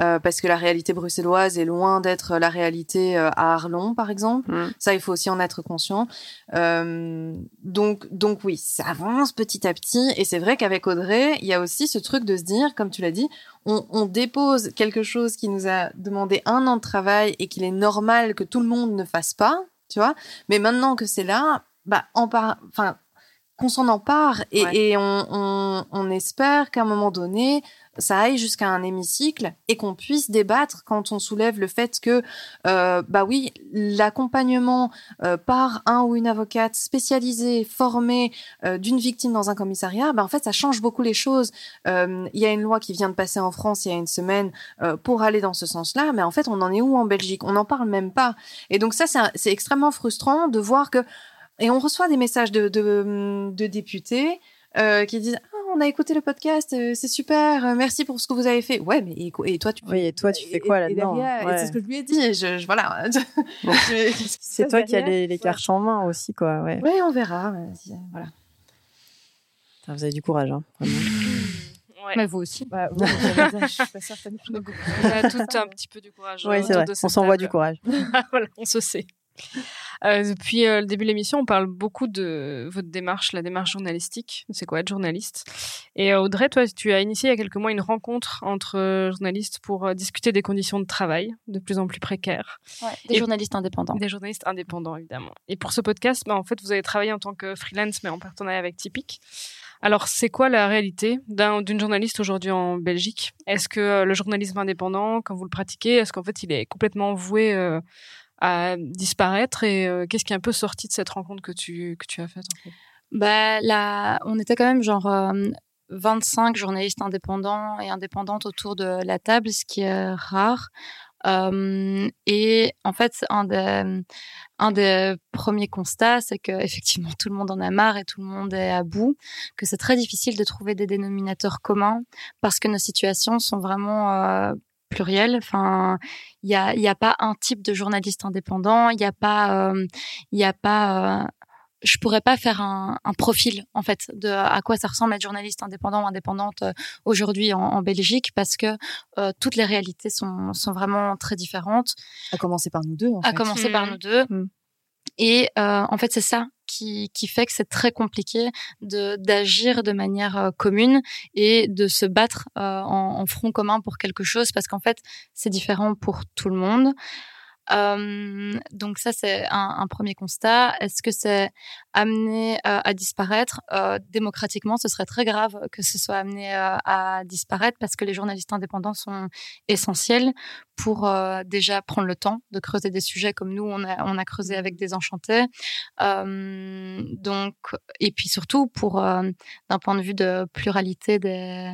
euh, parce que la réalité bruxelloise est loin d'être la réalité euh, à Arlon, par exemple. Mm. Ça, il faut aussi en être conscient. Euh, donc, donc oui, ça avance petit à petit. Et c'est vrai qu'avec Audrey, il y a aussi ce truc de se dire, comme tu l'as dit, on, on dépose quelque chose qui nous a demandé un an de travail et qu'il est normal que tout le monde ne fasse pas, tu vois. Mais maintenant que c'est là, bah, en par... enfin, qu'on s'en empare et, Ouais. et on, on, on espère qu'à un moment donné, ça aille jusqu'à un hémicycle et qu'on puisse débattre quand on soulève le fait que, euh, bah oui, l'accompagnement euh, par un ou une avocate spécialisée, formée euh, d'une victime dans un commissariat, bah en fait, ça change beaucoup les choses. Euh, Il y a une loi qui vient de passer en France il y a une semaine euh, pour aller dans ce sens-là, mais en fait, on en est où en Belgique? On n'en parle même pas. Et donc ça, c'est extrêmement frustrant de voir que et on reçoit des messages de, de, de députés euh, qui disent ah, on a écouté le podcast, euh, c'est super, euh, merci pour ce que vous avez fait. Ouais, mais et, et toi tu Oui, et toi, tu fais quoi là-dedans Ouais. C'est ce que je lui ai dit. Je, je- voilà. Bon. C'est toi qui as les, les cartes en main aussi, quoi. Ouais. Ouais, on verra. Voilà. Putain, Vous avez du courage, hein, vraiment. Ouais. Mais vous aussi. Bah, je suis pas certaine. On a tout un petit peu du courage. Oui, c'est autour vrai. de On s'envoie du courage. voilà, on se sait. Euh, depuis euh, le début de l'émission, on parle beaucoup de votre démarche, la démarche journalistique. C'est quoi être journaliste? Et euh, Audrey, toi, tu as initié il y a quelques mois une rencontre entre journalistes pour discuter des conditions de travail de plus en plus précaires, Des Et- journalistes indépendants. des journalistes indépendants évidemment. Et pour ce podcast, bah, en fait, vous avez travaillé en tant que freelance, mais en partenariat avec Typique. Alors, c'est quoi la réalité d'un- d'une journaliste aujourd'hui en Belgique? Est-ce que le journalisme indépendant, quand vous le pratiquez, est-ce qu'en fait il est complètement voué à disparaître Et euh, qu'est-ce qui est un peu sorti de cette rencontre que tu, que tu as faite en fait? Bah, là, on était quand même genre euh, 25 journalistes indépendants et indépendantes autour de la table, ce qui est rare. Euh, et en fait, un des, un des premiers constats, c'est que effectivement tout le monde en a marre et tout le monde est à bout, que c'est très difficile de trouver des dénominateurs communs parce que nos situations sont vraiment euh, plurielles. Enfin, il y a, il y a pas un type de journaliste indépendant, il n'y a pas, euh, il y a pas. euh, je pourrais pas faire un, un profil en fait de à quoi ça ressemble être journaliste indépendant ou indépendante euh, aujourd'hui en, en Belgique parce que euh, toutes les réalités sont, sont vraiment très différentes À commencer par nous deux, en à fait. commencer par Mhm. nous deux. Mhm. Et euh, en fait, c'est ça qui, qui fait que c'est très compliqué d'agir de manière euh, commune et de se battre euh, en, en front commun pour quelque chose parce qu'en fait, c'est différent pour tout le monde. Euh, donc ça, c'est un, premier constat. Est-ce que c'est amené euh, à disparaître? Euh, Démocratiquement, ce serait très grave que ce soit amené à disparaître parce que les journalistes indépendants sont essentiels pour déjà prendre le temps de creuser des sujets comme nous, on a, on a creusé avec des enchantés. Donc, et puis surtout pour, d'un point de vue de pluralité des,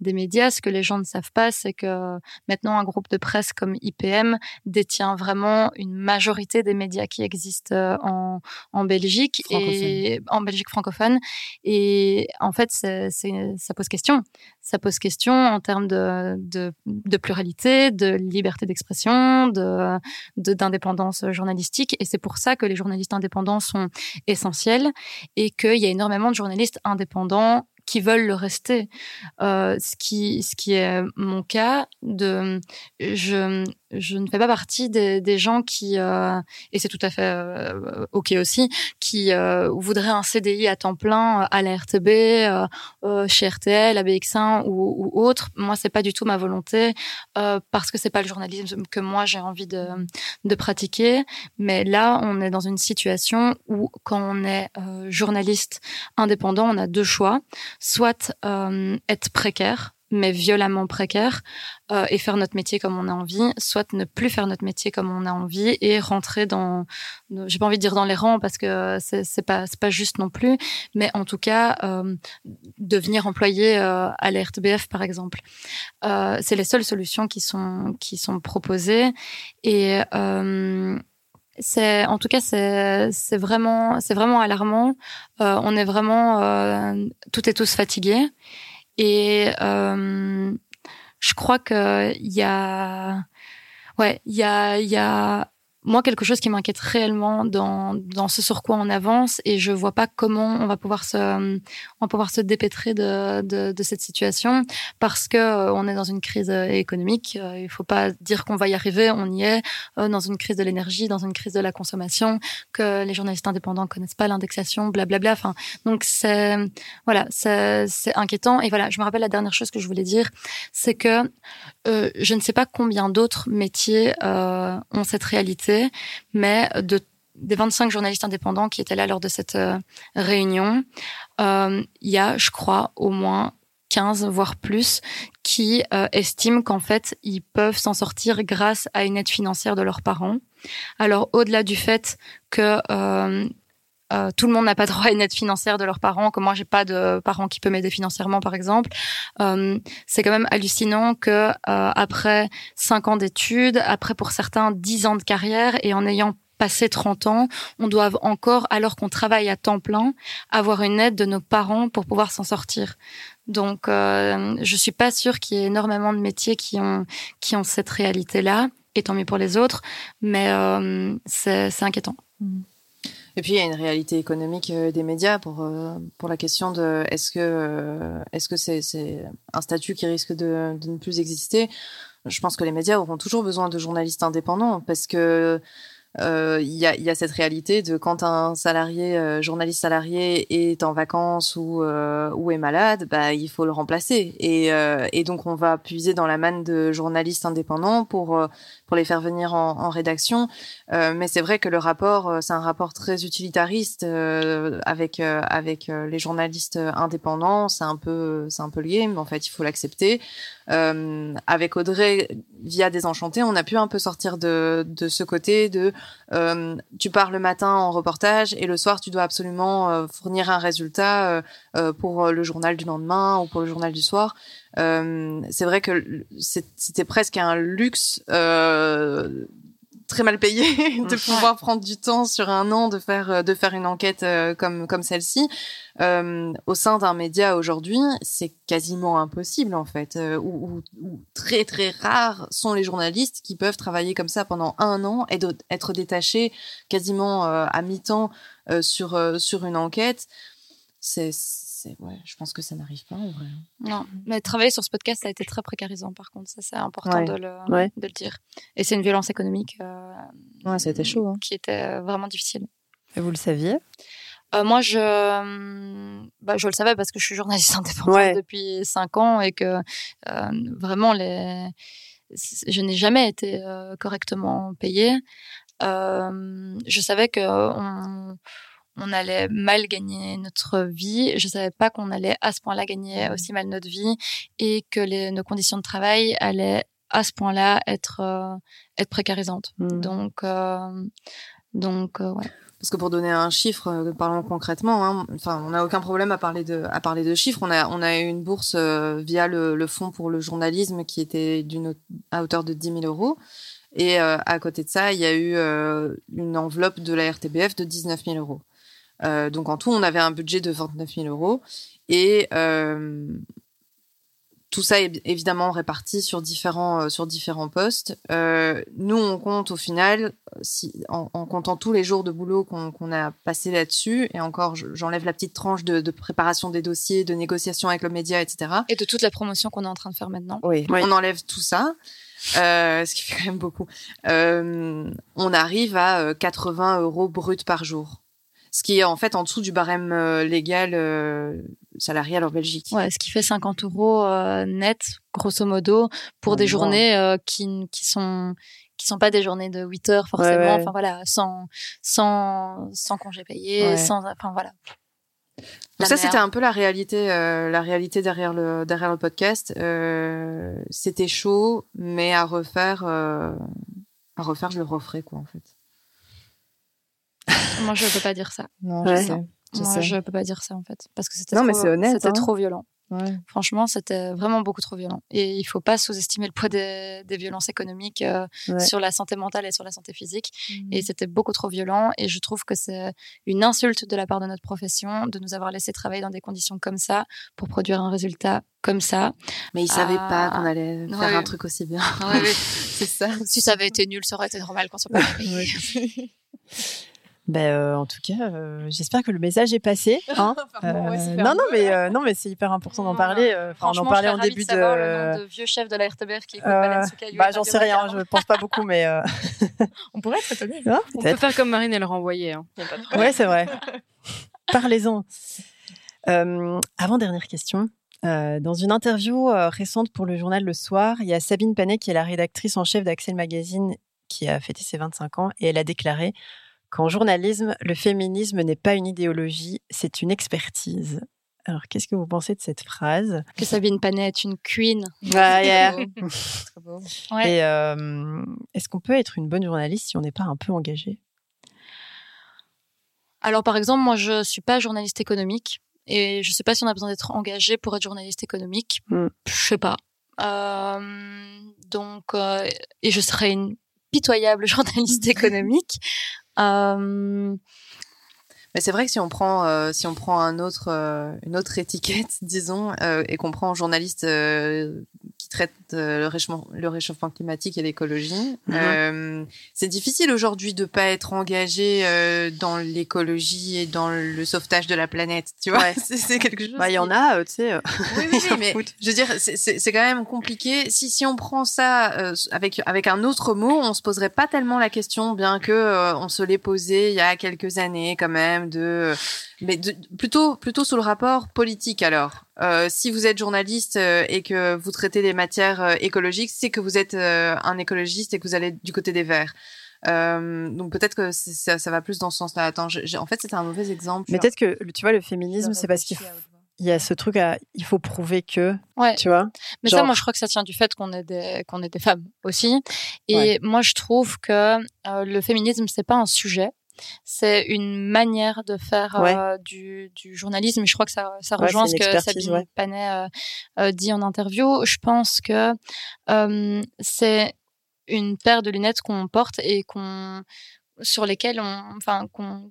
des médias, ce que les gens ne savent pas, c'est que maintenant un groupe de presse comme IPM détient vraiment une majorité des médias qui existent euh, en, en Belgique et en Belgique francophone. Et en fait, ça pose question. Ça pose question en termes de, de, de pluralité, de liberté d'expression, de, de, d'indépendance journalistique. Et c'est pour ça que les journalistes indépendants sont essentiels et qu'il y a énormément de journalistes indépendants qui veulent le rester. Euh, ce qui ce qui est mon cas de je je ne fais pas partie des, des gens qui euh, et c'est tout à fait euh, ok aussi qui euh, voudraient un CDI à temps plein à la RTB euh, euh, chez RTL à BX1 ou, ou autre. Moi c'est pas du tout ma volonté euh, parce que c'est pas le journalisme que moi j'ai envie de de pratiquer. Mais là on est dans une situation où quand on est euh, journaliste indépendant on a deux choix. Soit euh, être précaire mais violemment précaire, euh, et faire notre métier comme on a envie, soit ne plus faire notre métier comme on a envie et rentrer dans, j'ai pas envie de dire dans les rangs parce que c'est pas c'est pas juste non plus, mais en tout cas euh, devenir employé euh, à la RTBF par exemple. Euh, c'est les seules solutions qui sont qui sont proposées et euh, c'est en tout cas c'est c'est vraiment c'est vraiment alarmant. Euh, on est vraiment toutes et tous fatigués et euh, je crois que il y a ouais il y a il y a moi quelque chose qui m'inquiète réellement dans, dans ce sur quoi on avance et je vois pas comment on va pouvoir se on va pouvoir se dépêtrer de, de, de cette situation parce que euh, on est dans une crise euh, économique euh, il faut pas dire qu'on va y arriver on y est euh, dans une crise de l'énergie dans une crise de la consommation que les journalistes indépendants connaissent pas l'indexation blablabla enfin donc c'est voilà c'est c'est inquiétant. Et voilà je me rappelle la dernière chose que je voulais dire c'est que euh, je ne sais pas combien d'autres métiers euh, ont cette réalité mais de des 25 journalistes indépendants qui étaient là lors de cette euh, réunion, il y a, je crois, au moins 15, voire plus, qui estiment qu'en fait, ils peuvent s'en sortir grâce à une aide financière de leurs parents. Alors, au-delà du fait que euh, tout le monde n'a pas droit à une aide financière de leurs parents, que moi j'ai pas de parents qui peut m'aider financièrement par exemple. Euh, c'est quand même hallucinant que euh, après cinq ans d'études, après pour certains 10 ans de carrière et en ayant passé 30 ans, on doit encore, alors qu'on travaille à temps plein, avoir une aide de nos parents pour pouvoir s'en sortir. Donc, euh, je suis pas sûre qu'il y ait énormément de métiers qui ont qui ont cette réalité-là, et tant mieux pour les autres, mais euh, c'est c'est inquiétant. Et puis il y a une réalité économique euh, des médias pour euh, pour la question de est-ce que euh, est-ce que c'est c'est un statut qui risque de, de ne plus exister? Je pense que les médias auront toujours besoin de journalistes indépendants parce que il y, a, y a cette réalité de quand un salarié, euh, journaliste salarié est en vacances ou, euh, ou est malade, bah, il faut le remplacer. Et, et donc on va puiser dans la manne de journalistes indépendants pour, pour les faire venir en, en rédaction. Euh, mais c'est vrai que le rapport, euh, c'est un rapport très utilitariste euh, avec, euh, avec euh, les journalistes indépendants. C'est un peu, c'est un peu lié, mais en fait il faut l'accepter. Euh, avec Audrey, via Désenchanté, on a pu un peu sortir de, de ce côté de tu pars le matin en reportage et le soir tu dois absolument fournir un résultat pour le journal du lendemain ou pour le journal du soir. Euh, c'est vrai que c'était presque un luxe euh, très mal payé de pouvoir prendre du temps sur un an de faire de faire une enquête euh, comme comme celle-ci. Euh, au sein d'un média aujourd'hui c'est quasiment impossible en fait euh, ou, ou, très très rares sont les journalistes qui peuvent travailler comme ça pendant un an et être détachés quasiment à mi-temps sur sur une enquête. C'est ouais, je pense que ça n'arrive pas en vrai. Non, mais travailler sur ce podcast, ça a été très précarisant par contre, ça c'est important Ouais. de, le, Ouais. de le dire. Et c'est une violence économique euh, Ouais, ça a été chaud. Hein. qui était vraiment difficile. Et vous le saviez? Euh, moi, je, bah, je le savais parce que je suis journaliste indépendante Ouais. depuis cinq ans et que euh, vraiment les, je n'ai jamais été euh, correctement payée. Euh, je savais que on, on allait mal gagner notre vie. Je savais pas qu'on allait à ce point-là gagner aussi mal notre vie et que les, nos conditions de travail allaient à ce point-là être euh, être précarisantes. Hmm. Donc euh, donc euh, ouais. Parce que pour donner un chiffre, euh, parlons concrètement, hein, enfin, on n'a aucun problème à parler de, à parler de chiffres. On a, on a eu une bourse via le, le fonds pour le journalisme qui était d'une à hauteur de 10 000 euros. Et à côté de ça, il y a eu une enveloppe de la RTBF de 19 000 euros. Euh, donc en tout, on avait un budget de 29 000 euros. Et euh, tout ça est évidemment réparti sur différents, euh, sur différents postes. Euh, nous, on compte au final, si, en, en comptant tous les jours de boulot qu'on a passé là-dessus, et encore, je- j'enlève la petite tranche de, de préparation des dossiers, de négociation avec le média, etc. Et de toute la promotion qu'on est en train de faire maintenant. Oui, Oui. on enlève tout ça, euh, ce qui fait quand même beaucoup. Euh, on arrive à euh, 80 euros brut par jour, ce qui est en fait en dessous du barème euh, légal euh, salarial en Belgique. Ouais, ce qui fait 50 euros euh, net, grosso modo, pour des journées qui, qui sont qui sont pas des journées de 8 heures forcément. Ouais, ouais. Enfin voilà, sans sans sans congé payé, Ouais. sans enfin voilà. La ça, c'était un peu la réalité, euh, la réalité derrière le derrière le podcast. Euh, c'était chaud, mais à refaire, euh, à refaire, je le referai quoi en fait. Moi, je peux pas dire ça. Non, Ouais. je sais. Je Moi, sais. je peux pas dire ça en fait, parce que c'était Non, trop, mais c'est honnête, C'était hein. trop violent. Ouais. Franchement, c'était vraiment beaucoup trop violent. Et il faut pas sous-estimer le poids des, des violences économiques euh, Ouais. sur la santé mentale et sur la santé physique. Mm. Et c'était beaucoup trop violent. Et je trouve que c'est une insulte de la part de notre profession de nous avoir laissé travailler dans des conditions comme ça pour produire un résultat comme ça. Mais ils savaient Ah. pas qu'on allait faire Ouais. un truc aussi bien. Ouais, oui. c'est ça. si ça avait été nul, ça aurait été normal qu'on soit pas payé. Ben, euh, en tout cas, euh, j'espère que le message est passé. Hein ouais, Euh, non, non, mais euh, non, mais c'est hyper important d'en parler. euh, Enfin, on en Franchement, parlait je en début de savoir le de. nom de vieux chef de la RTBF qui caillou bah, j'en sais rien, Vacarme. je pense pas beaucoup, mais euh, On pourrait être étonné. hein, On peut faire comme Marine et le renvoyer. Hein. Y a pas de problème. Ouais, c'est vrai. Parlez-en. Euh, avant dernière question. Euh, dans une interview euh, récente pour le journal Le Soir, il y a Sabine Panet qui est la rédactrice en chef d'Axel Magazine qui a fêté ses 25 ans et elle a déclaré qu'en journalisme, le féminisme n'est pas une idéologie, c'est une expertise. Alors, qu'est-ce que vous pensez de cette phrase? Que Sabine Panet est une queen. Ah, yeah. Très beau. Ouais. Et euh, est-ce qu'on peut être une bonne journaliste si on n'est pas un peu engagé? Alors, par exemple, moi, je suis pas journaliste économique et je sais pas si on a besoin d'être engagé pour être journaliste économique. Mm. Je sais pas. Euh, donc, euh, et je serais une pitoyable journaliste économique. Euh, Mais c'est vrai que si on prend, euh, si on prend un autre, euh, une autre étiquette, disons, euh, et qu'on prend un journaliste euh, qui traite euh, le, réchauffement, le réchauffement climatique et l'écologie, euh, c'est difficile aujourd'hui de pas être engagé euh, dans l'écologie et dans le sauvetage de la planète. Tu vois, Ouais. c'est quelque chose. Bah, il y en a, tu sais. Oui, oui, oui, mais je veux dire, c'est- quand même compliqué. Si, si on prend ça euh, avec, avec un autre mot, on se poserait pas tellement la question, bien que euh, on se l'ait posé il y a quelques années quand même, de, mais de- plutôt, plutôt sous le rapport politique alors. Euh, si vous êtes journaliste euh, et que vous traitez des matières euh, écologiques, c'est que vous êtes euh, un écologiste et que vous allez du côté des verts. Euh, donc peut-être que ça, ça va plus dans ce sens-là. Attends, en fait c'était un mauvais exemple. Mais peut-être que, tu vois, le féminisme, c'est parce qu'il il y a ce truc à. Il faut prouver que. ouais. Tu vois Mais Genre- ça, moi, je crois que ça tient du fait qu'on est des, qu'on est des femmes aussi. Et Ouais. moi, je trouve que euh, le féminisme, c'est pas un sujet. C'est une manière de faire euh, du, du journalisme. Je crois que ça, rejoint ce que Sabine ouais. Panet euh, euh, dit en interview. Je pense que euh, c'est une paire de lunettes qu'on porte et qu'on sur lesquelles on, enfin, qu'on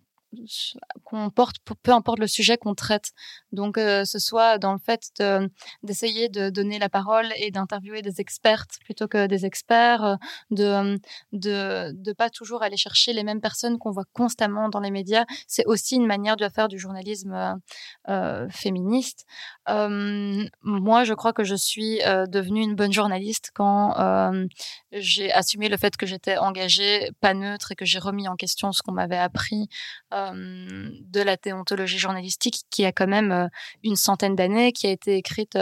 qu'on porte, peu- importe le sujet qu'on traite. Donc, euh, ce soit dans le fait de- d'essayer de donner la parole et d'interviewer des expertes plutôt que des experts, euh, de de de pas toujours aller chercher les mêmes personnes qu'on voit constamment dans les médias. C'est aussi une manière de faire du journalisme euh, euh, féministe. Euh, moi, je crois que je suis euh, devenue une bonne journaliste quand euh, j'ai assumé le fait que j'étais engagée, pas neutre, et que j'ai remis en question ce qu'on m'avait appris de la déontologie journalistique, qui a quand même une centaine d'années, qui a été écrite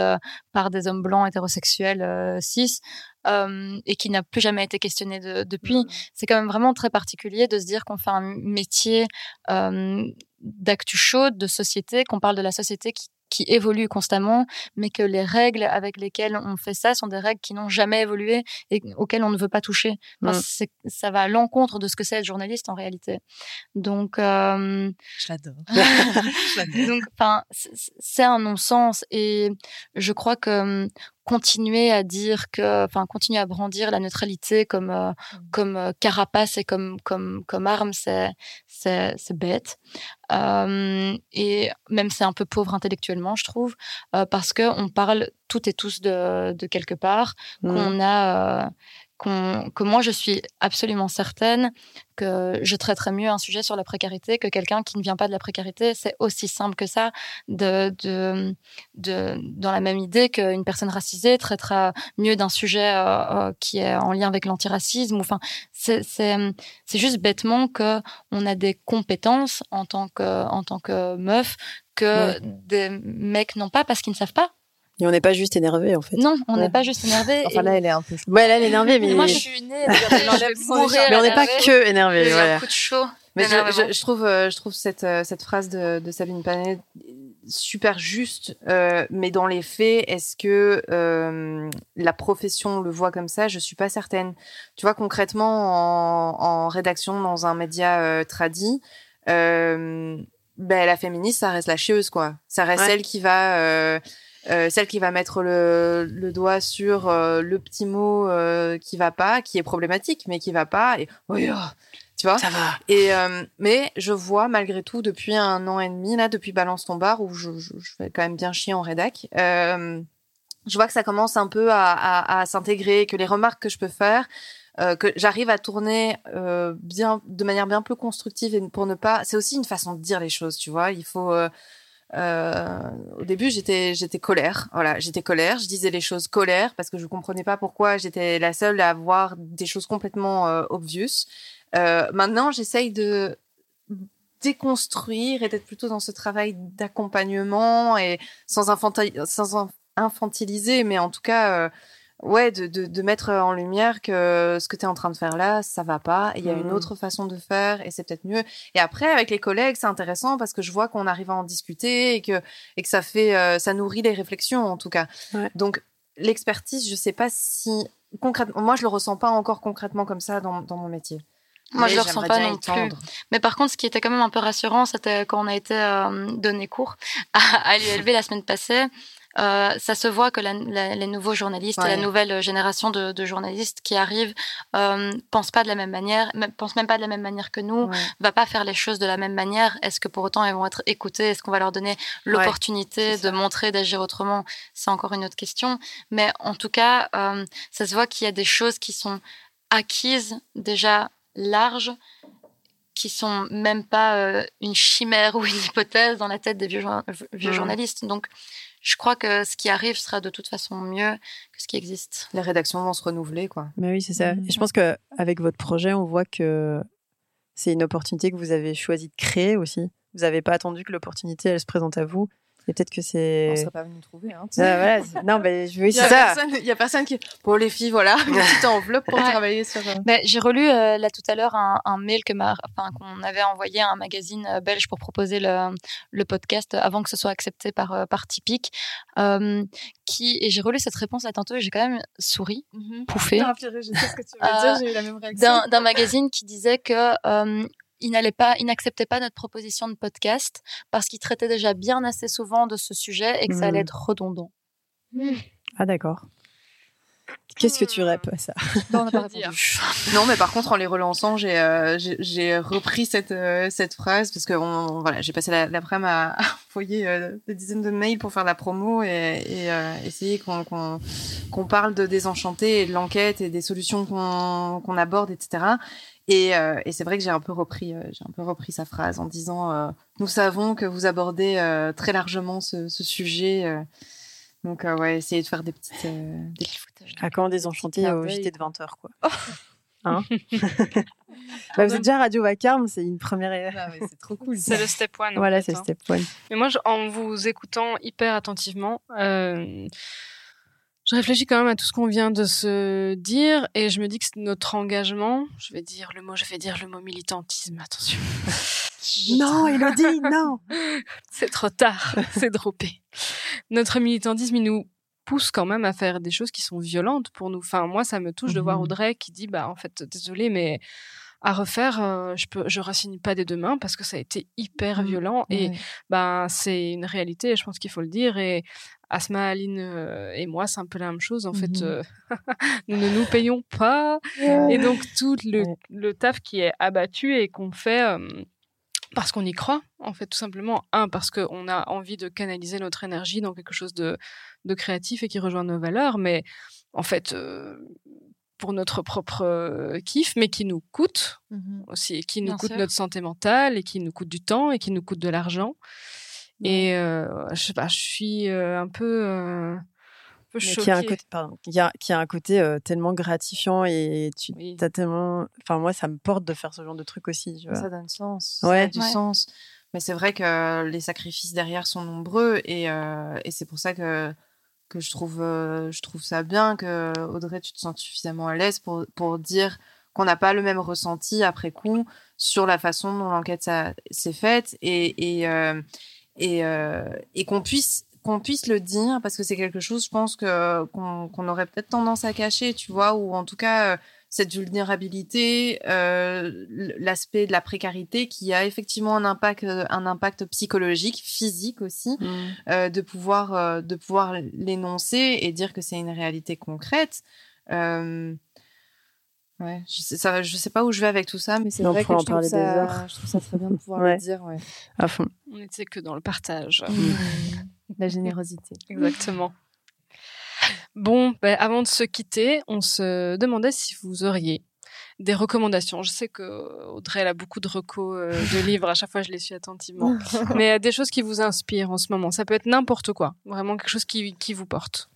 par des hommes blancs hétérosexuels cis. euh, et qui n'a plus jamais été questionnée de- depuis. C'est quand même vraiment très particulier de se dire qu'on fait un métier euh, d'actu chaude, de société, qu'on parle de la société qui, qui évolue constamment, mais que les règles avec lesquelles on fait ça sont des règles qui n'ont jamais évolué et auxquelles on ne veut pas toucher. Enfin, Mm. c'est- ça va à l'encontre de ce que c'est être journaliste en réalité. Donc, euh, Je l'adore. donc, enfin, c'est- un non-sens et je crois que hum, continuer à dire que, enfin, continuer à brandir la neutralité comme euh, comme euh, carapace et comme comme comme arme, c'est c'est bête. Euh, et même c'est un peu pauvre intellectuellement, je trouve, euh, parce que on parle toutes et tous de de quelque part, Mm. qu'on a que moi je suis absolument certaine que je traiterais mieux un sujet sur la précarité que quelqu'un qui ne vient pas de la précarité. C'est aussi simple que ça, de, de, de, dans la même idée qu'une personne racisée traitera mieux d'un sujet euh, euh, qui est en lien avec l'antiracisme. Enfin, c'est, juste bêtement que on a des compétences en tant que, en tant que meuf que Ouais. des mecs n'ont pas parce qu'ils ne savent pas. Et on n'est pas juste énervé, en fait. Non, on n'est Ouais. pas juste énervé. Enfin, Et- là, elle est un peu. Ouais, là, elle est énervée, mais, moi, je suis née, je mourir mais on n'est pas que énervé. Voilà. un coup de chaud. Mais je, Énormément. je, je trouve, euh, je trouve cette, euh, cette phrase de, de Sabine Panet super juste, euh, mais dans les faits, est-ce que euh, la profession le voit comme ça? Je suis pas certaine. Tu vois, concrètement, en, en rédaction dans un média euh, tradi, euh, ben, la féministe, ça reste la chieuse, quoi. Ça reste Ouais. celle qui va... Euh, celle qui va mettre le, le doigt sur euh, le petit mot euh, qui va pas, qui est problématique, mais qui va pas. Et oui, oh, tu vois. Ça va. Et euh, mais je vois malgré tout depuis un an et demi là, depuis Balance ton bar où je, je, je fais quand même bien chier en rédac. Euh, je vois que ça commence un peu à, à, à s'intégrer, que les remarques que je peux faire, euh, que j'arrive à tourner euh, bien de manière bien plus constructive et pour ne pas. C'est aussi une façon de dire les choses, tu vois. Il faut. Euh, euh, au début, j'étais j'étais colère. Voilà, j'étais colère. Je disais les choses colère parce que je comprenais pas pourquoi j'étais la seule à avoir des choses complètement euh. Euh, maintenant, j'essaye de déconstruire et d'être plutôt dans ce travail d'accompagnement et sans, sans in- infantiliser, mais en tout cas, euh, ouais, de, de, de mettre en lumière que ce que tu es en train de faire là, ça va pas. Il y a une Mhm. autre façon de faire et c'est peut-être mieux. Et après, avec les collègues, c'est intéressant parce que je vois qu'on arrive à en discuter et que, et que ça fait, euh, ça nourrit les réflexions en tout cas. Ouais. Donc, l'expertise, je sais pas si concrètement, moi je le ressens pas encore concrètement comme ça dans, dans mon métier. Moi, je Mais le ressens pas non plus. Mais par contre, ce qui était quand même un peu rassurant, c'était quand on a été euh, donné cours à, à l'ULB la semaine passée. Euh, ça se voit que la- la- les nouveaux journalistes et la nouvelle génération de, de journalistes qui arrivent euh, pensent pas de la même manière, pensent même pas de la même manière que nous, Ouais. va pas faire les choses de la même manière. Est-ce que pour autant elles vont être écoutées Est-ce qu'on va leur donner l'opportunité de montrer, d'agir autrement? C'est encore une autre question. Mais en tout cas, euh, ça se voit qu'il y a des choses qui sont acquises déjà larges qui sont même pas euh, une chimère ou une hypothèse dans la tête des vieux, vieux Mhm. journalistes. Donc, je crois que ce qui arrive sera de toute façon mieux que ce qui existe. Les rédactions vont se renouveler, quoi. Mais oui, c'est ça. Mhm. Et je pense que avec votre projet, on voit que c'est une opportunité que vous avez choisi de créer aussi. Vous n'avez pas attendu que l'opportunité elle se présente à vous. Et peut-être que On c'est. serait pas venu trouver. Hein. Ah, voilà. c'est- Non, mais je veux c'est a ça. il y a personne qui. Pour les filles, voilà, une petite enveloppe pour Ouais. travailler sur. euh, Ben, j'ai relu euh, là tout à l'heure un, un mail que m'a, enfin, qu'on avait envoyé à un magazine euh, belge pour proposer le, le podcast avant que ce soit accepté par, euh, par Typique. Euh, qui, et j'ai relu cette réponse là tantôt et j'ai quand même souri, pouffé. Ah, purée, je sais ce que tu veux Euh, dire, j'ai eu la même réaction. d'un d'un magazine qui disait que euh, il n'allait pas, il n'acceptait pas notre proposition de podcast parce qu'il traitait déjà bien assez souvent de ce sujet et que ça allait Mhm. être redondant. Ah, d'accord. Qu'est-ce que tu rêpes à ça? Bon, on n'a pas. Non, mais par contre, en les relançant, j'ai euh, j'ai- j'ai repris cette euh, cette phrase parce que on, voilà, j'ai passé la- l'après-midi à, à envoyer euh, des dizaines de mails pour faire la promo et, et euh, essayer qu'on qu'on qu'on parle de désenchanté et de l'enquête et des solutions qu'on qu'on aborde, etc. Et, euh, et c'est vrai que j'ai un peu repris euh, j'ai un peu repris sa phrase en disant euh, nous savons que vous abordez euh, très largement ce, ce sujet. euh. donc euh, ouais, essayer de faire des petites euh, des À quand désenchanté au. JT de 20h, quoi. Hein Bah, Vous êtes déjà à Radio Vacarme, c'est une première. Ah, c'est trop cool. C'est le step one. en Voilà, fait, c'est hein. step one. Mais moi, je- en vous écoutant hyper attentivement, euh, je réfléchis quand même à tout ce qu'on vient de se dire et je me dis que notre engagement, je vais dire le mot, je vais dire le mot militantisme, attention. Non, Elodie, non C'est trop tard, c'est droppé. Notre militantisme, il nous pousse quand même à faire des choses qui sont violentes pour nous. Enfin, moi, ça me touche de voir Mhm. Audrey qui dit, bah, en fait, désolé, mais à refaire, euh, je peux, je rassigne pas des deux mains parce que ça a été hyper Mhm. violent et Ouais. ben c'est une réalité je pense qu'il faut le dire et Asma, Aline euh, et moi c'est un peu la même chose en fait Mhm. euh, nous ne nous payons pas et donc tout le, le taf qui est abattu et qu'on fait parce qu'on y croit en fait tout simplement un parce qu'on a envie de canaliser notre énergie dans quelque chose de, de créatif et qui rejoint nos valeurs mais en fait euh, pour notre propre euh, kiff mais qui nous coûte aussi, et qui nous Bien coûte sûr. notre santé mentale et qui nous coûte du temps et qui nous coûte de l'argent. Et euh, je sais pas, je suis euh, un peu, euh, un peu choquée. qui a un côté, pardon, qui a, qui a un côté euh, tellement gratifiant et tu Oui. as tellement. Enfin, moi, ça me porte de faire ce genre de truc aussi. Tu vois. Ça donne sens. Ouais. Ça a du Ouais. sens. Mais c'est vrai que les sacrifices derrière sont nombreux et, euh, et c'est pour ça que, que je, trouve, euh, je trouve ça bien que Audrey, tu te sens suffisamment à l'aise pour, pour dire qu'on n'a pas le même ressenti après coup sur la façon dont l'enquête s'est faite et et euh, et, euh, et qu'on puisse qu'on puisse le dire parce que c'est quelque chose je pense que qu'on aurait peut-être tendance à cacher tu vois ou en tout cas cette vulnérabilité euh, l'aspect de la précarité qui a effectivement un impact un impact psychologique physique aussi Mm. euh, de pouvoir euh, de pouvoir l'énoncer et dire que c'est une réalité concrète euh, ouais je sais ça je sais pas où je vais avec tout ça mais c'est On vrai que je trouve ça je trouve ça très bien de pouvoir Ouais. le dire ouais À fond. On n'était que dans le partage. la générosité Exactement. Bon, ben, avant de se quitter, on se demandait si vous auriez des recommandations. Je sais que Audrey elle a beaucoup de recos euh, de livres. À chaque fois, je les suis attentivement. Mais euh, des choses qui vous inspirent en ce moment. Ça peut être n'importe quoi. Vraiment quelque chose qui, qui vous porte.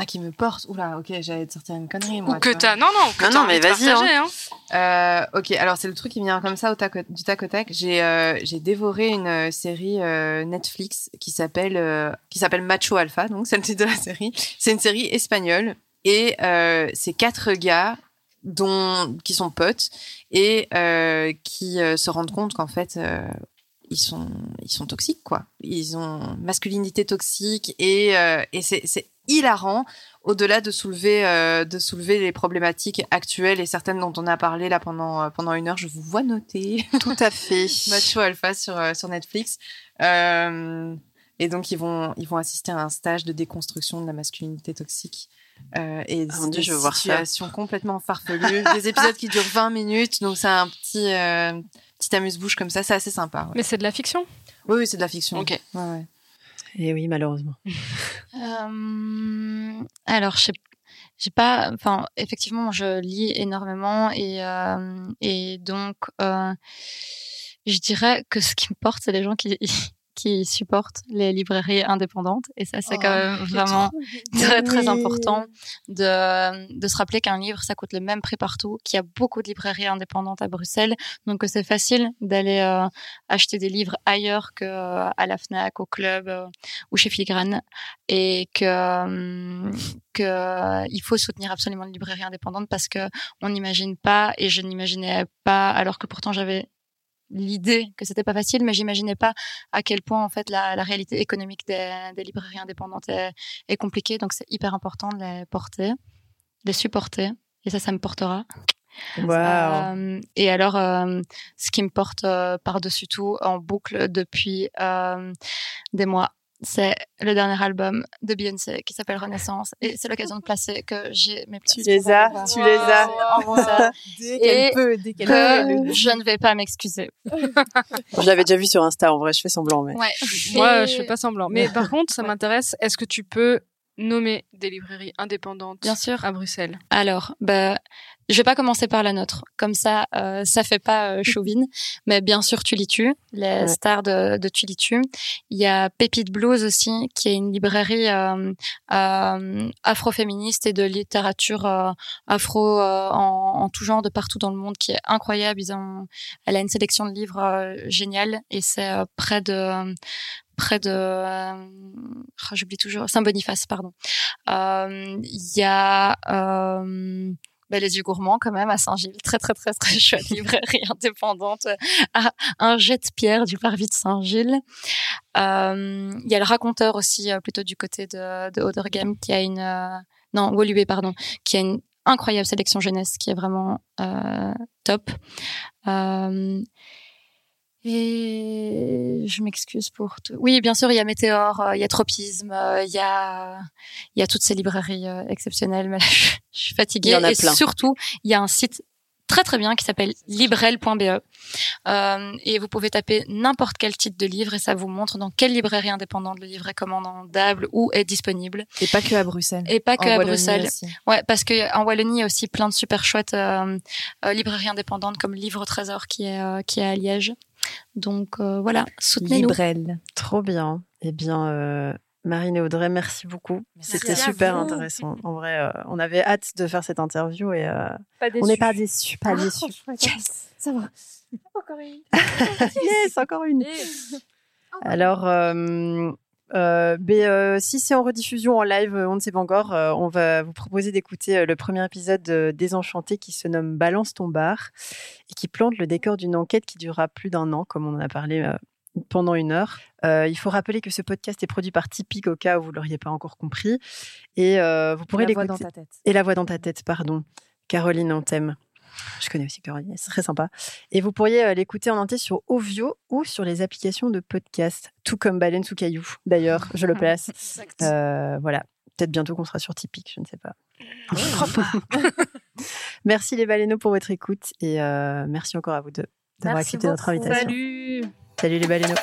Ah qui me porte oula ok j'allais te sortir une connerie moi Ou que t'as. Non, non, que Non, t'as non, mais vas-y, partager, hein. Euh, ok, alors c'est le truc qui me vient comme ça au tac, du tac au tac. J'ai euh, j'ai dévoré une euh, série euh, Netflix qui s'appelle euh, qui s'appelle Macho Alpha, donc c'est le titre de la série. C'est une série espagnole et euh, c'est quatre gars dont qui sont potes et euh, qui euh, se rendent compte qu'en fait euh, ils sont ils sont toxiques quoi. Ils ont masculinité toxique et euh, et c'est hilarant au-delà de soulever euh, de soulever les problématiques actuelles et certaines dont on a parlé là pendant euh, pendant une heure, je vous vois noter Tout à fait. Macho Alpha sur euh, sur Netflix. Et donc ils vont ils vont assister à un stage de déconstruction de la masculinité toxique. Euh, et Ah, Dieu, des je veux voir ça. situations complètement farfelues, des épisodes qui durent 20 minutes, donc c'est un petit euh, petit amuse-bouche comme ça, c'est assez sympa. ouais. Mais c'est de la fiction? Oui, oui, c'est de la fiction. Ok. Ouais, ouais. Et oui, malheureusement. Euh, alors, je sais j'ai pas, enfin, effectivement, je lis énormément et euh, et donc euh, je dirais que ce qui me porte, c'est les gens qui qui supportent les librairies indépendantes. Et ça, c'est Oh, quand même vraiment très très important de de se rappeler qu'un livre, ça coûte le même prix partout, qu'il y a beaucoup de librairies indépendantes à Bruxelles, donc que c'est facile d'aller euh, acheter des livres ailleurs que euh, à la Fnac, au club euh, ou chez Filigrane. Et que euh, que il faut soutenir absolument les librairies indépendantes parce que on n'imagine pas et je n'imaginais pas alors que pourtant j'avais l'idée que c'était pas facile mais j'imaginais pas à quel point en fait la, la réalité économique des, des librairies indépendantes est, est compliquée. Donc c'est hyper important de les porter de les supporter. Et ça ça me portera. Waouh. euh, et alors, euh, ce qui me porte euh, par-dessus tout en boucle depuis euh, des mois, c'est le dernier album de Beyoncé qui s'appelle Renaissance. Et c'est l'occasion de placer que j'ai mes places. Tu les as, tu les as. Dès qu'elle peut, dès qu'elle peut. je ne vais pas m'excuser. Je l'avais déjà vu sur Insta, en vrai, je fais semblant. Mais... Ouais. Moi, Et- je fais pas semblant. Mais par contre, ça m'intéresse. Est-ce que tu peux nommer des librairies indépendantes Bien sûr. à Bruxelles Alors, bah, je vais pas commencer par la nôtre. Comme ça, euh, ça fait pas euh, chauvine. Mais bien sûr, Tulitu, les Ouais. stars de, de Tulitu. Il y a Pépite Blues aussi, qui est une librairie euh, euh, afroféministe et de littérature euh, afro euh, en, en tout genre de partout dans le monde, qui est incroyable. Ils ont, elle a une sélection de livres euh, géniale et c'est euh, près de près de euh, oh, j'oublie toujours Saint-Boniface pardon. Euh, il y a euh, ben, les yeux gourmands quand même à Saint-Gilles. Très très très très chouette librairie indépendante à un jet de pierre du parvis de Saint-Gilles. Il y a le raconteur aussi plutôt du côté de, de qui a une non Woluwe pardon qui a une incroyable sélection jeunesse qui est vraiment top et je m'excuse pour tout. Oui, bien sûr, il y a Météor, euh, il y a Tropisme, euh, il y a il y a toutes ces librairies euh, exceptionnelles. Mais là, je, je suis fatiguée. Il y en a et plein. surtout, il y a un site très très bien qui s'appelle librel.be euh, et vous pouvez taper n'importe quel titre de livre et ça vous montre dans quelle librairie indépendante le livre est commandable ou est disponible Et pas que à Bruxelles. et pas que En à Wallonie Bruxelles. aussi. Ouais, parce que en Wallonie, il y a aussi plein de super chouettes euh, euh, librairies indépendantes comme Livre au Trésor qui est euh, qui est à Liège. Donc euh, voilà, soutenez-nous. Librel. Trop bien. Eh bien, euh, Marine et Audrey, merci beaucoup. C'était super vous. intéressant. En vrai, euh, on avait hâte de faire cette interview et euh, on n'est pas déçus. Pas déçus. Yes, ça va. Encore une. yes, encore une. Alors, euh, Euh, mais euh, si c'est en rediffusion en live, euh, on ne sait pas encore. Euh, on va vous proposer d'écouter le premier épisode de Désenchanté qui se nomme Balance ton bar et qui plante le décor d'une enquête qui durera plus d'un an, comme on en a parlé pendant une heure. Il faut rappeler que ce podcast est produit par Tipeee au cas où vous l'auriez pas encore compris. Et vous pourrez La voix l'écouter. dans ta tête. Et la voix dans ta tête, pardon. Caroline, on t'aime. Je connais aussi Caroline, c'est très sympa. Et vous pourriez euh, l'écouter en entier sur Ovio ou sur les applications de podcast, tout comme Baleine sous caillou. D'ailleurs, je le place. Euh, voilà. Peut-être bientôt qu'on sera sur Typique, je ne sais pas. merci les baleineaux pour votre écoute et euh, merci encore à vous deux d'avoir accepté notre invitation. Salut Salut les baleineaux.